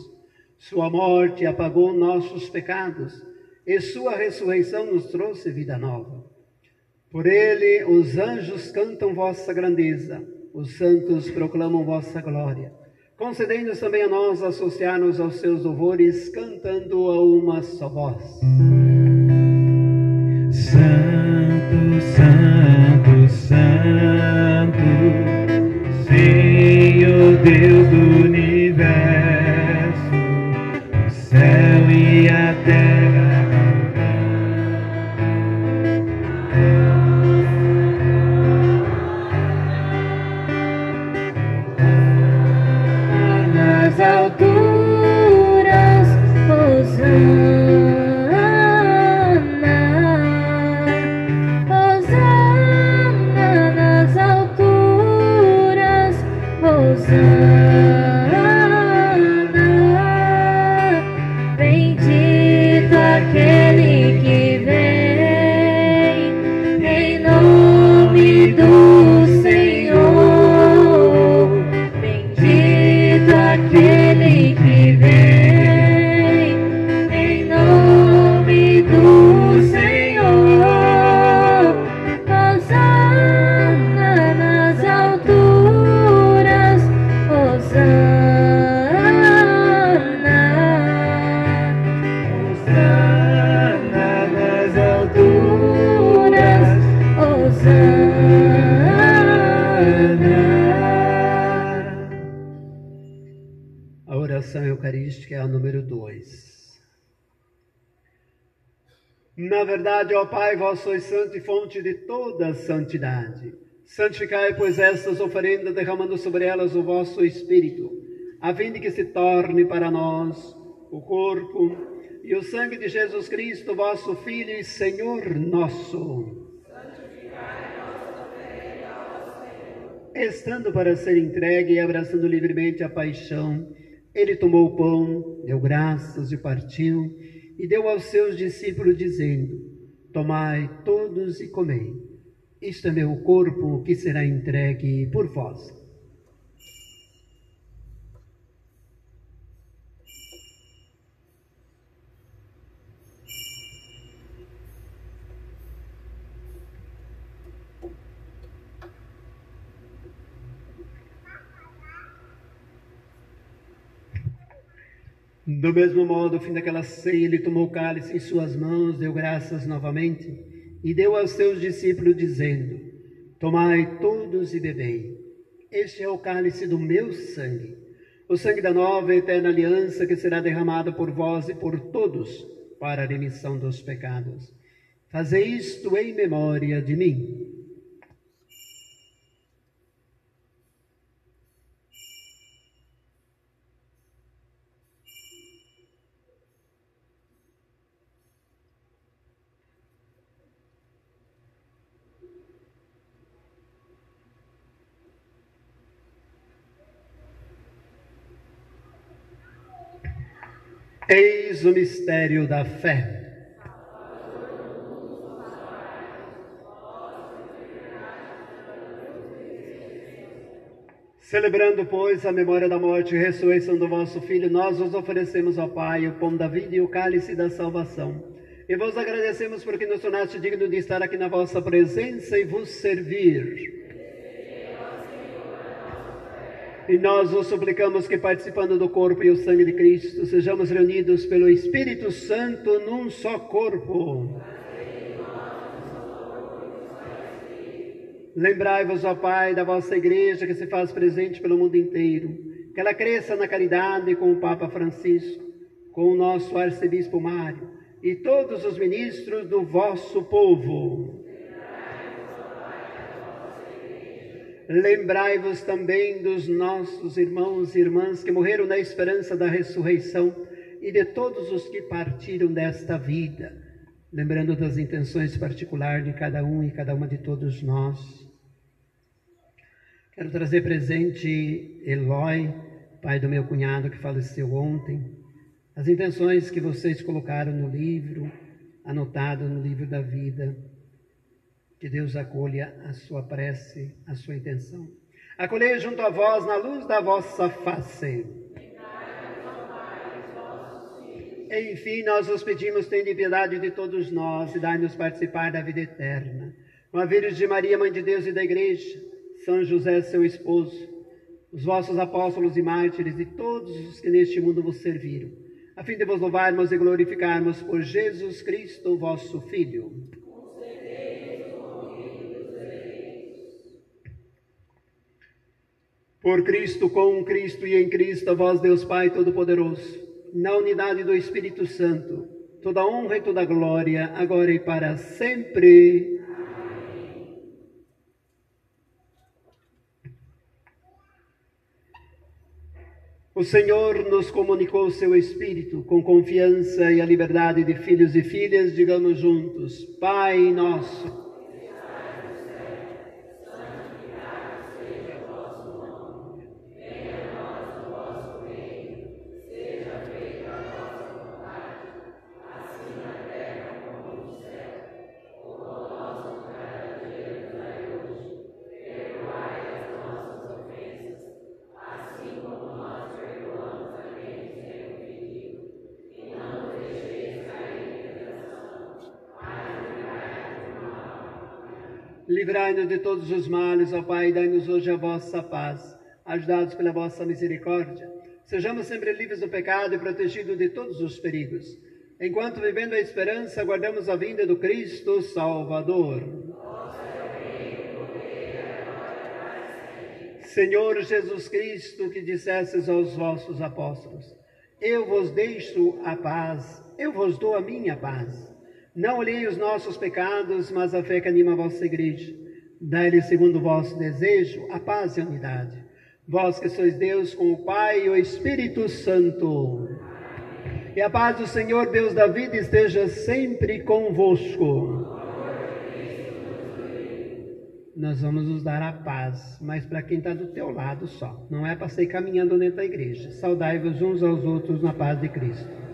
Sua morte apagou nossos pecados e sua ressurreição nos trouxe vida nova. Por ele os anjos cantam vossa grandeza, os santos proclamam vossa glória. Concedei-nos também a nós associar-nos aos seus louvores, cantando a uma só voz. Santo, Santo, Santo, Senhor Deus do vós sois santo e fonte de toda santidade. Santificai, pois, estas oferendas, derramando sobre elas o vosso Espírito, a fim de que se torne para nós o corpo e o sangue de Jesus Cristo, vosso Filho e Senhor nosso. Estando para ser entregue e abraçando livremente a paixão, ele tomou o pão, deu graças e partiu, e deu aos seus discípulos, dizendo: Tomai todos e comei. Isto é meu corpo que será entregue por vós. Do mesmo modo, ao fim daquela ceia, ele tomou o cálice em suas mãos, deu graças novamente e deu aos seus discípulos, dizendo: Tomai todos e bebei. Este é o cálice do meu sangue, o sangue da nova e eterna aliança que será derramado por vós e por todos para a remissão dos pecados. Fazei isto em memória de mim. Eis o mistério da fé. Celebrando, pois, a memória da morte e ressurreição do vosso Filho, nós vos oferecemos ao Pai o pão da vida e o cálice da salvação. E vos agradecemos porque nos tornaste digno de estar aqui na vossa presença e vos servir. E nós vos suplicamos que, participando do corpo e o sangue de Cristo, sejamos reunidos pelo Espírito Santo num só corpo. Lembrai-vos, ó Pai, da vossa igreja que se faz presente pelo mundo inteiro, que ela cresça na caridade com o Papa Francisco, com o nosso arcebispo Mário e todos os ministros do vosso povo. Lembrai-vos também dos nossos irmãos e irmãs que morreram na esperança da ressurreição e de todos os que partiram desta vida, lembrando das intenções particulares de cada um e cada uma de todos nós. Quero trazer presente Eloy, pai do meu cunhado que faleceu ontem, as intenções que vocês colocaram no livro, anotado no livro da vida. Que Deus acolha a sua prece, a sua intenção. Acolhei junto a vós na luz da vossa face. Enfim, nós vos pedimos, tende piedade de todos nós e dai-nos participar da vida eterna. Com a Virgem Maria, Mãe de Deus e da Igreja, São José, seu esposo, os vossos apóstolos e mártires e todos os que neste mundo vos serviram, a fim de vos louvarmos e glorificarmos por Jesus Cristo, vosso Filho. Por Cristo, com Cristo e em Cristo, a vós, Deus Pai Todo-Poderoso, na unidade do Espírito Santo, toda honra e toda glória, agora e para sempre. O Senhor nos comunicou seu Espírito com confiança e a liberdade de filhos e filhas, digamos juntos: Pai nosso. De todos os males, ó Pai, dai-nos hoje a vossa paz. Ajudados pela vossa misericórdia, sejamos sempre livres do pecado e protegidos de todos os perigos. Enquanto vivendo a esperança, aguardamos a vinda do Cristo Salvador. Senhor Jesus Cristo, que dissesses aos vossos apóstolos: Eu vos deixo a paz, eu vos dou a minha paz. Não olhei os nossos pecados, mas a fé que anima a vossa igreja. Dai-lhe, segundo o vosso desejo, a paz e a unidade. Vós que sois Deus com o Pai e o Espírito Santo. E a paz do Senhor, Deus da vida, esteja sempre convosco. Nós vamos nos dar a paz, mas para quem está do teu lado só. Não é para sair caminhando dentro da igreja. Saudai-vos uns aos outros na paz de Cristo.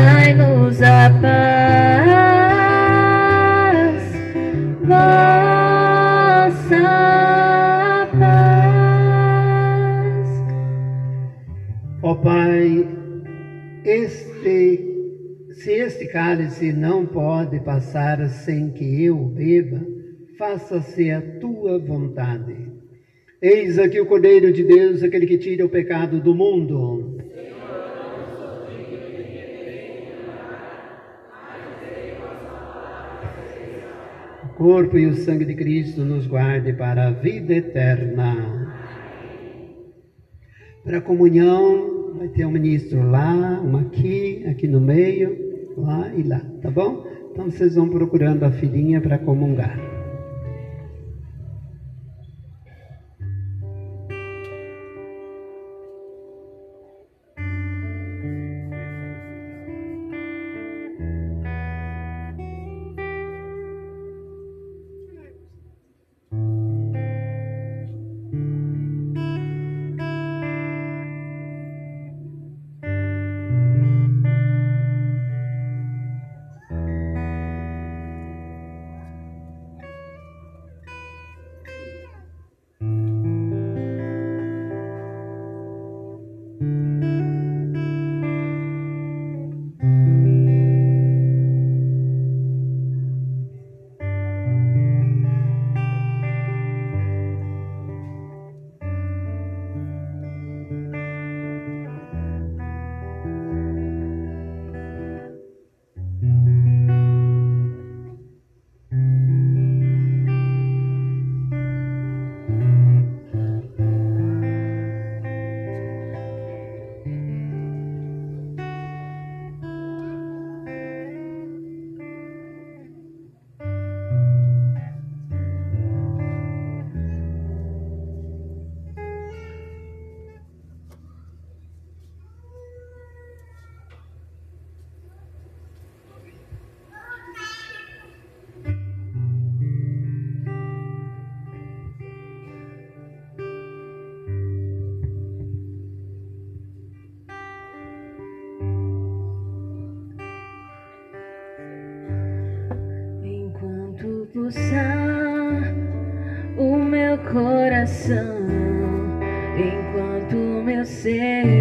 Dai-nos a paz, vossa paz. Ó Pai, este, se este cálice não pode passar sem que eu beba, faça-se a tua vontade. Eis aqui o Cordeiro de Deus, aquele que tira o pecado do mundo. Corpo e o sangue de Cristo nos guarde para a vida eterna. Para a comunhão, vai ter um ministro lá, um aqui, aqui no meio, lá e lá, tá bom? Então vocês vão procurando a filhinha para comungar. Coração, enquanto meu ser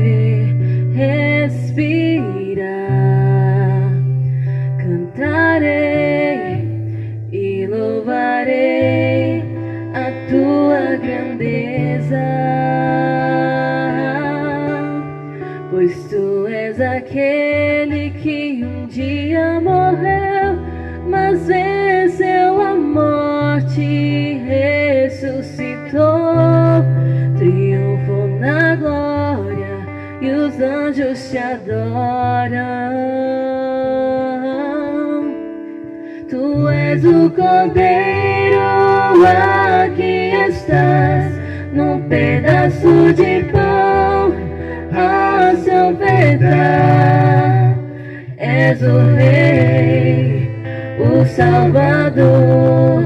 os anjos te adoram. Tu és o Cordeiro, aqui estás, num pedaço de pão, a se ofertar. És o Rei, o Salvador,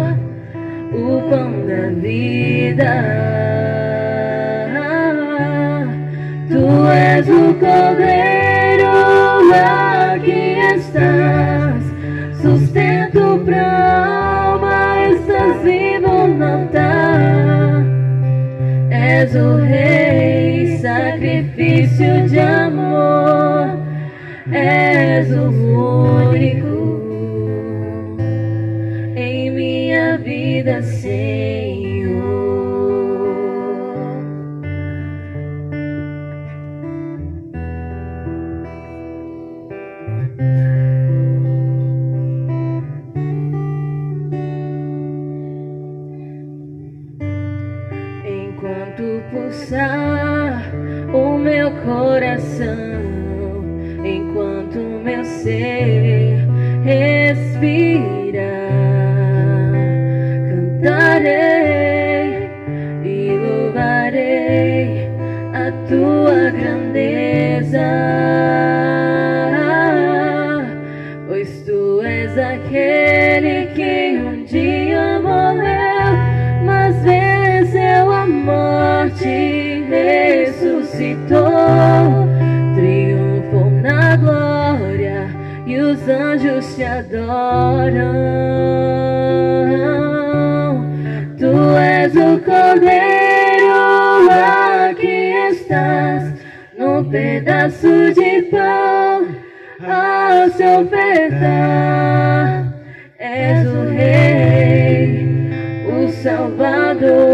o pão da vida. Tu és o Cordeiro, aqui estás, sustento pra alma, estás vivo. És o Rei, sacrifício de amor, és o único os anjos te adoram. Tu és o Cordeiro, aqui estás, num pedaço de pão a se ofertar. És o Rei, o Salvador,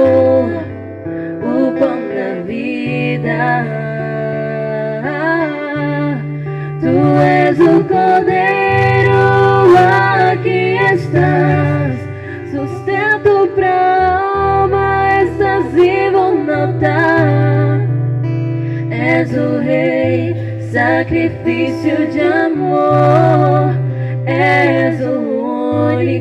És o Rei, sacrifício de amor, és o único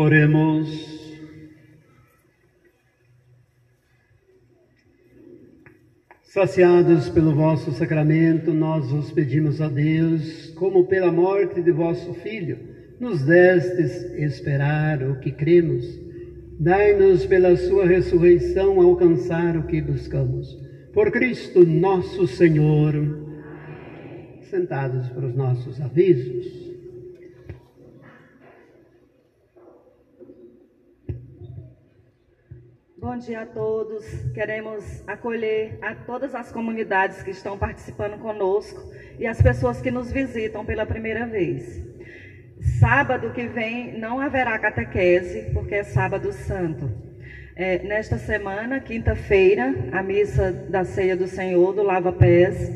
Oremos. Saciados pelo vosso sacramento, nós vos pedimos a Deus, como pela morte de vosso Filho, nos destes esperar o que cremos. Dai-nos pela sua ressurreição alcançar o que buscamos. Por Cristo nosso Senhor. Sentados para os nossos avisos. Bom dia a todos. Queremos acolher a todas as comunidades que estão participando conosco e as pessoas que nos visitam pela primeira vez. Sábado que vem não haverá catequese, porque é sábado santo. É, nesta semana, quinta-feira, a missa da Ceia do Senhor, do Lava Pés,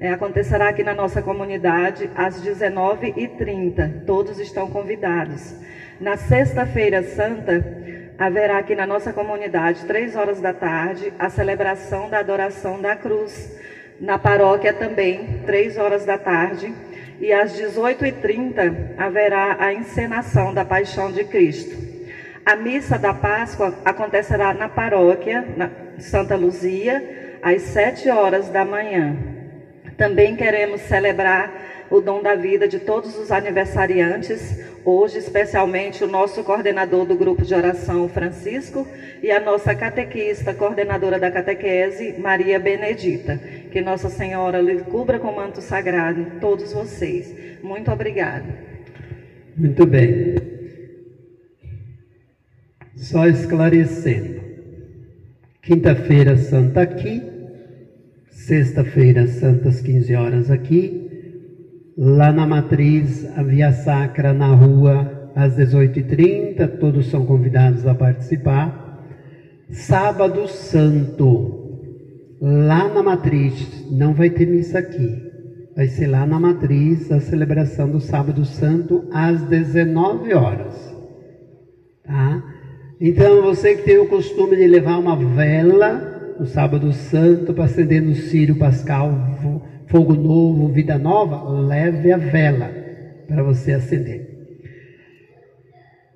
é, acontecerá aqui na nossa comunidade às 19h30. Todos estão convidados. Na sexta-feira santa, haverá aqui na nossa comunidade, três horas da tarde, a celebração da adoração da cruz. Na paróquia também, três horas da tarde. E às 18h30 haverá a encenação da Paixão de Cristo. A missa da Páscoa acontecerá na paróquia na Santa Luzia, às 7 horas da manhã. Também queremos celebrar o dom da vida de todos os aniversariantes, hoje especialmente o nosso coordenador do grupo de oração, Francisco, e a nossa catequista, coordenadora da catequese, Maria Benedita. Que Nossa Senhora lhe cubra com manto sagrado todos vocês. Muito obrigada. Muito bem. Só esclarecendo. Quinta-feira santa aqui, sexta-feira santas 15 horas aqui, lá na matriz a Via Sacra na rua às 18h30, todos são convidados a participar. Sábado Santo, lá na matriz, não vai ter missa aqui. Vai ser lá na matriz a celebração do Sábado Santo às 19 horas. Tá? Então, você que tem o costume de levar uma vela no Sábado Santo para acender no Círio Pascal, Fogo Novo, Vida Nova, leve a vela para você acender.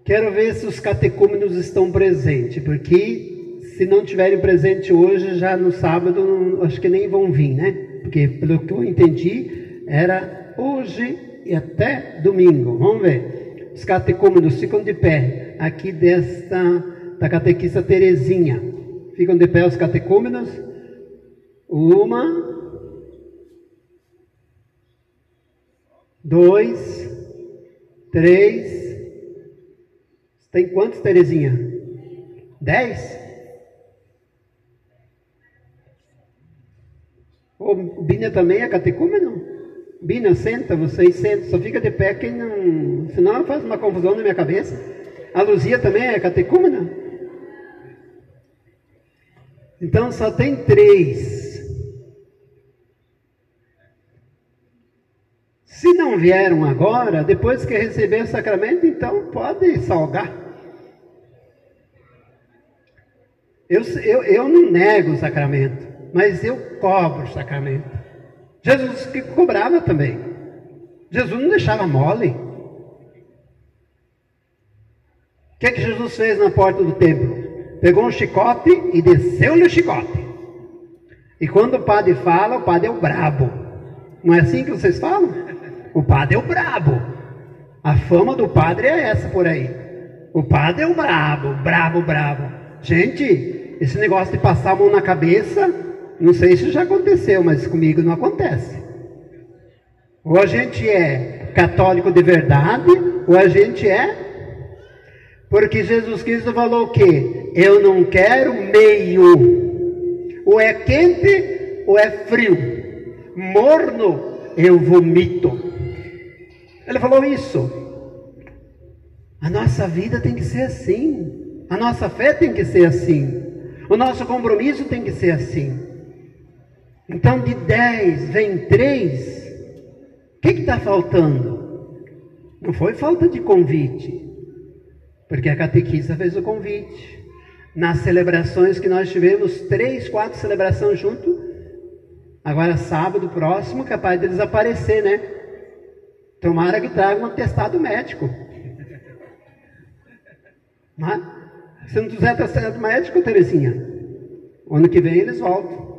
Quero ver se os catecúmenos estão presentes, porque se não tiverem presente hoje, já no sábado, acho que nem vão vir, né? Porque pelo que eu entendi, era hoje e até domingo. Vamos ver. Os catecúmenos ficam de pé aqui desta da catequista Terezinha. Ficam de pé os catecúmenos. Uma, dois, três. Tem quantos, Terezinha? Dez? O Bina também é catecúmeno? Bina, senta, vocês sentam, só fica de pé quem não. Senão faz uma confusão na minha cabeça. A Luzia também é catecúmena? Então só tem três. Se não vieram agora, depois que receber o sacramento, então pode salgar. Eu, eu, eu não nego o sacramento, mas eu cobro o sacramento. Jesus que cobrava também. Jesus não deixava mole. O que, que Jesus fez na porta do templo? Pegou um chicote e desceu-lhe o chicote. E quando o padre fala, o padre é o brabo. Não é assim que vocês falam? O padre é o brabo. A fama do padre é essa por aí. O padre é o brabo, brabo, brabo. Gente, esse negócio de passar a mão na cabeça, não sei se já aconteceu, mas comigo não acontece. Ou a gente é católico de verdade, ou a gente é. Porque Jesus Cristo falou o quê? Eu não quero meio. Ou é quente ou é frio. Morno, eu vomito. Ele falou isso. A nossa vida tem que ser assim. A nossa fé tem que ser assim. O nosso compromisso tem que ser assim. Então, de dez vem três. O que está faltando? Não foi falta de convite, porque a catequista fez o convite. Nas celebrações que nós tivemos, três, quatro celebrações junto. Agora, sábado próximo, capaz deles aparecer, né? Tomara que traga um atestado médico. Mas, se não tiver atestado médico, Terezinha, ano que vem eles voltam.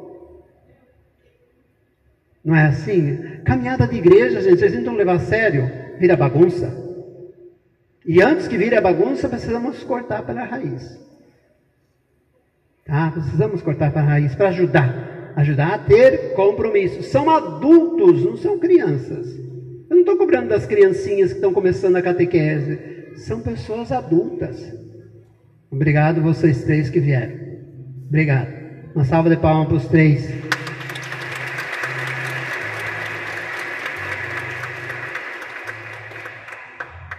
Não é assim? Caminhada de igreja, gente, vocês tentam levar a sério, vira bagunça. E antes que vire a bagunça, precisamos cortar pela raiz. Tá? Precisamos cortar pela raiz para ajudar. Ajudar a ter compromisso. São adultos, não são crianças. Eu não estou cobrando das criancinhas que estão começando a catequese. São pessoas adultas. Obrigado vocês três que vieram. Obrigado. Uma salva de palmas para os três.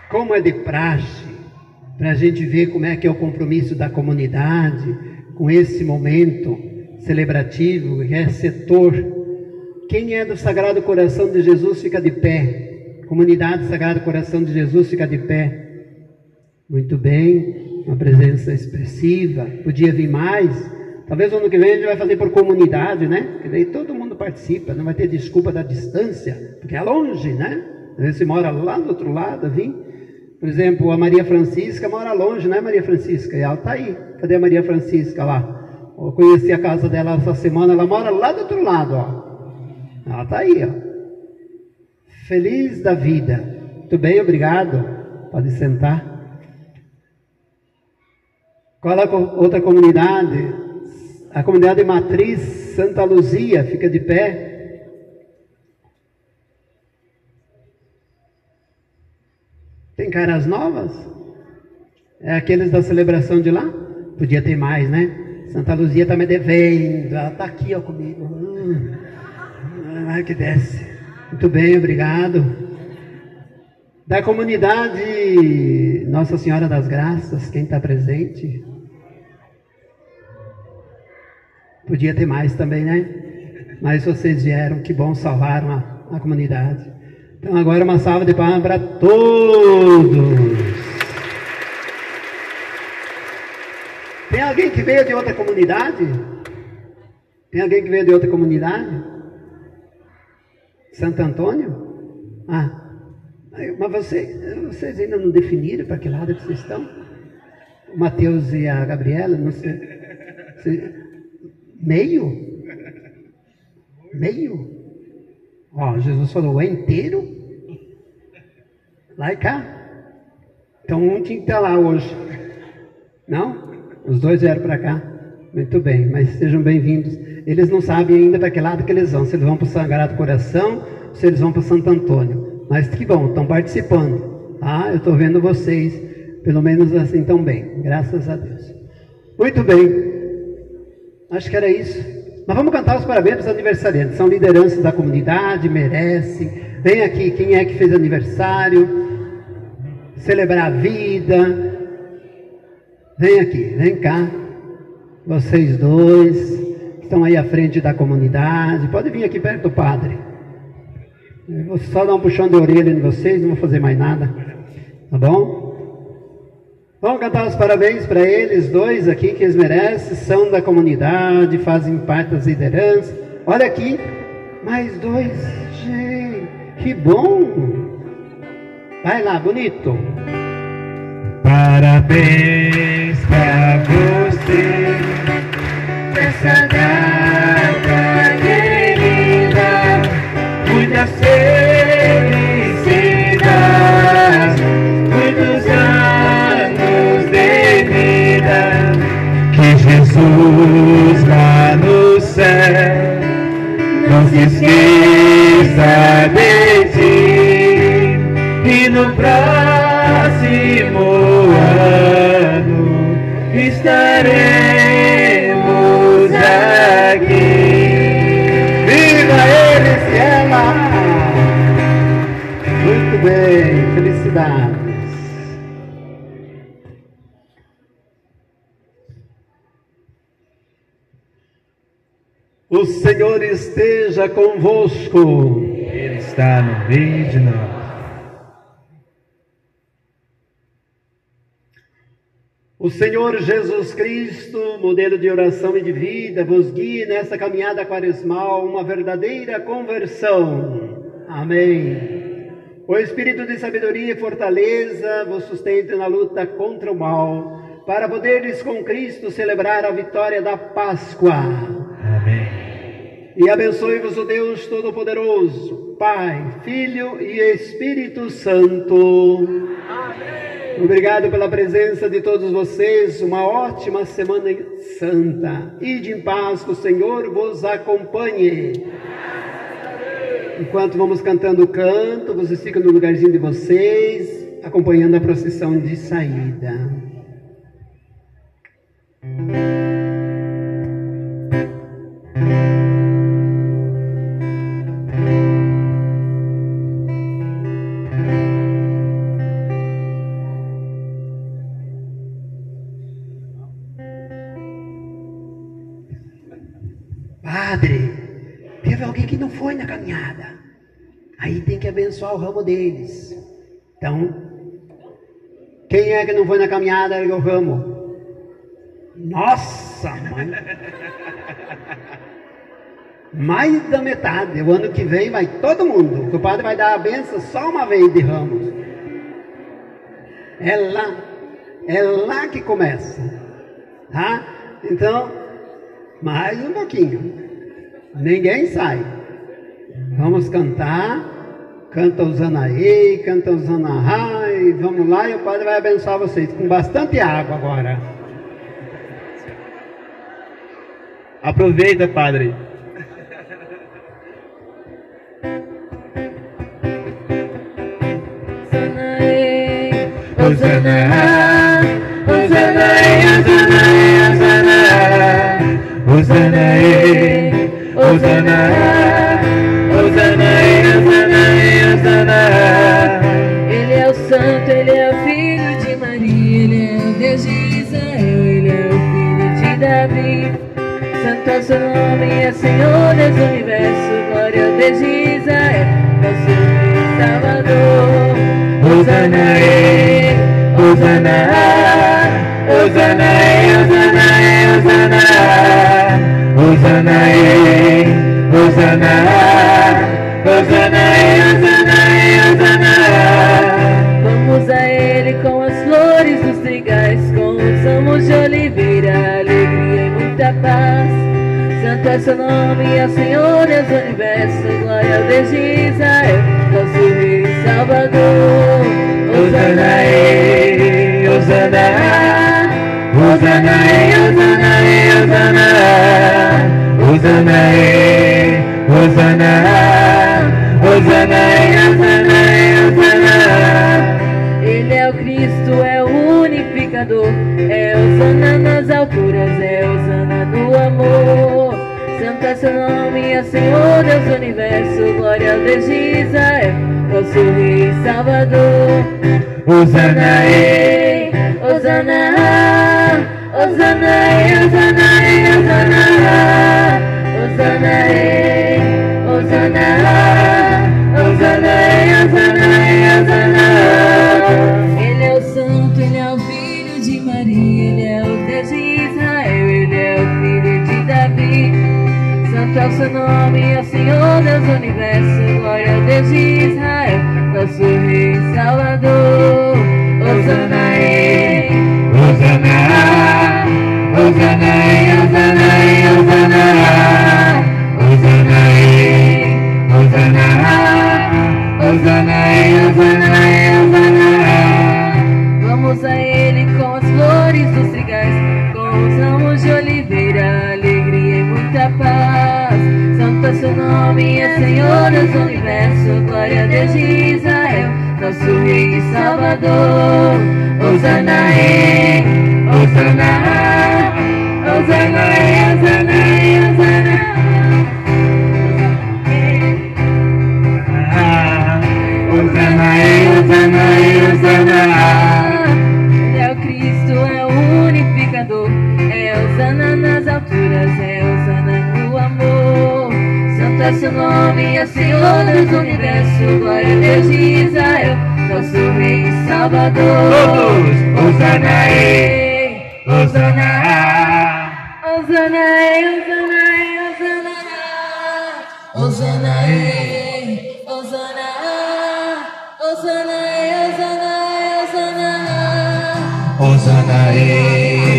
Como é de praxe, para a gente ver como é que é o compromisso da comunidade com esse momento celebrativo, que é setor. Quem é do Sagrado Coração de Jesus fica de pé. Comunidade Sagrado Coração de Jesus fica de pé. Muito bem, uma presença expressiva. Podia vir mais. Talvez ano que vem a gente vai fazer por comunidade, né? Que daí todo mundo participa, não vai ter desculpa da distância, porque é longe, né? Às vezes você mora lá do outro lado, vim. Por exemplo, a Maria Francisca mora longe, né, Maria Francisca? E ela está aí. Cadê a Maria Francisca lá? Eu conheci a casa dela essa semana, ela mora lá do outro lado, ó. Ela está aí, ó. Feliz da vida. Muito bem, obrigado. Pode sentar. Qual é a outra comunidade? A comunidade matriz Santa Luzia, fica de pé. Tem caras novas? É aqueles da celebração de lá? Podia ter mais, né? Santa Luzia está me devendo. Ela está aqui ó, comigo. Hum. Vai que desce. Muito bem, obrigado. Da comunidade Nossa Senhora das Graças, quem está presente? Podia ter mais também, né? Mas vocês vieram, que bom, salvaram a, a comunidade. Então agora uma salva de palmas para todos. Tem alguém que veio de outra comunidade? Tem alguém que veio de outra comunidade? Santo Antônio? Ah, mas você, vocês ainda não definiram para que lado vocês estão? O Mateus e a Gabriela, não sei. Você- meio? Meio? Ó, Jesus falou, é inteiro? Lá e cá. Então um tinha que estar lá hoje. Não? Os dois vieram para cá. Muito bem, mas sejam bem-vindos. Eles não sabem ainda para que lado que eles vão, se eles vão para o Sagrado Coração, se eles vão para Santo Antônio. Mas que bom, estão participando. Ah, eu estou vendo vocês, pelo menos assim tão bem. Graças a Deus. Muito bem. Acho que era isso. Mas vamos cantar os parabéns para os aniversariantes. São lideranças da comunidade, merecem. Vem aqui, quem é que fez aniversário? Celebrar a vida. Vem aqui, vem cá. Vocês dois que estão aí à frente da comunidade. Pode vir aqui perto do padre. Eu vou só dar um puxão de orelha em vocês, não vou fazer mais nada. Tá bom? Vamos cantar os parabéns para eles dois aqui que eles merecem, são da comunidade, fazem parte das lideranças. Olha aqui, mais dois, gente, que bom! Vai lá, bonito. Parabéns pra você esqueça de ti e no próximo ano estaremos O Senhor esteja convosco. Ele está no meio de nós. O Senhor Jesus Cristo, modelo de oração e de vida, vos guie nessa caminhada quaresmal uma verdadeira conversão. Amém. O Espírito de sabedoria e fortaleza vos sustente na luta contra o mal, para poderes com Cristo celebrar a vitória da Páscoa. Amém. E abençoe-vos o Deus Todo-Poderoso, Pai, Filho e Espírito Santo. Obrigado pela presença de todos vocês. Uma ótima semana santa. Ide em paz, que o Senhor vos acompanhe. Enquanto vamos cantando o canto, vocês ficam no lugarzinho de vocês, acompanhando a procissão de saída. Aí tem que abençoar o ramo deles. Então, quem é que não foi na caminhada e o ramo? Nossa, mãe! Mais da metade. O ano que vem vai todo mundo. O padre vai dar a benção só uma vez de ramos. É lá, é lá que começa. Tá? Então, mais um pouquinho. Ninguém sai. Vamos cantar. Canta o Zanaei, canta o Zanahai. Vamos lá e o Padre vai abençoar vocês com bastante água agora. Aproveita, Padre. Hosanna, Hosanna, Hosanna, Hosanna, Hosanna, Hosanna, mim. Santo é seu nome, é Senhor Deus do universo. Glória ao Deus de Israel, nosso Salvador. Hosanae, é, Hosana, Hosanae, é, Hosanae, é, Hosana. Hosanae, Hosana, Hosanae, Hosana. Santo é seu nome, a Senhor é o universo, glória a Deus de Israel, nosso Rei e Salvador. Osana e Osana e Osana, Osana e Osana, Osana e Ele é o Cristo, é o unificador, é Osana nas alturas, é Osana no amor. É seu nome, é Senhor Deus do universo, glória ao Deus de Israel, nosso Rei Salvador. Hosanna, Hosanna, Hosanna, Hosanna, Hosanna, Hosanna, Hosanna, Hosanna, Hosanna, Hosanna. Ele é é o seu nome, ó Senhor Deus do Universo, glória a Deus de Israel, nosso Rei Salvador. Osana ele, Osana, Osana Osana Osana, Osana ele, Osana, Osana Osana Osana. Vamos a ele com as flores dos trigais, com os ramos de oliveira, alegria e muita paz seu nome é Senhor Deus do universo, glória a Deus de Israel, nosso Rei e Salvador. Osana é, Osana, Osana é, Osana é, Osana. Osana é, é, é o Cristo, é o unificador, é Osana nas alturas, é é seu nome ao Senhor Deus do universo Glória a Deus de Israel Nosso rei e salvador Todos! Osana ei! Osana Osana ei! Osana Osana ei! Osana Osana! Osana Osana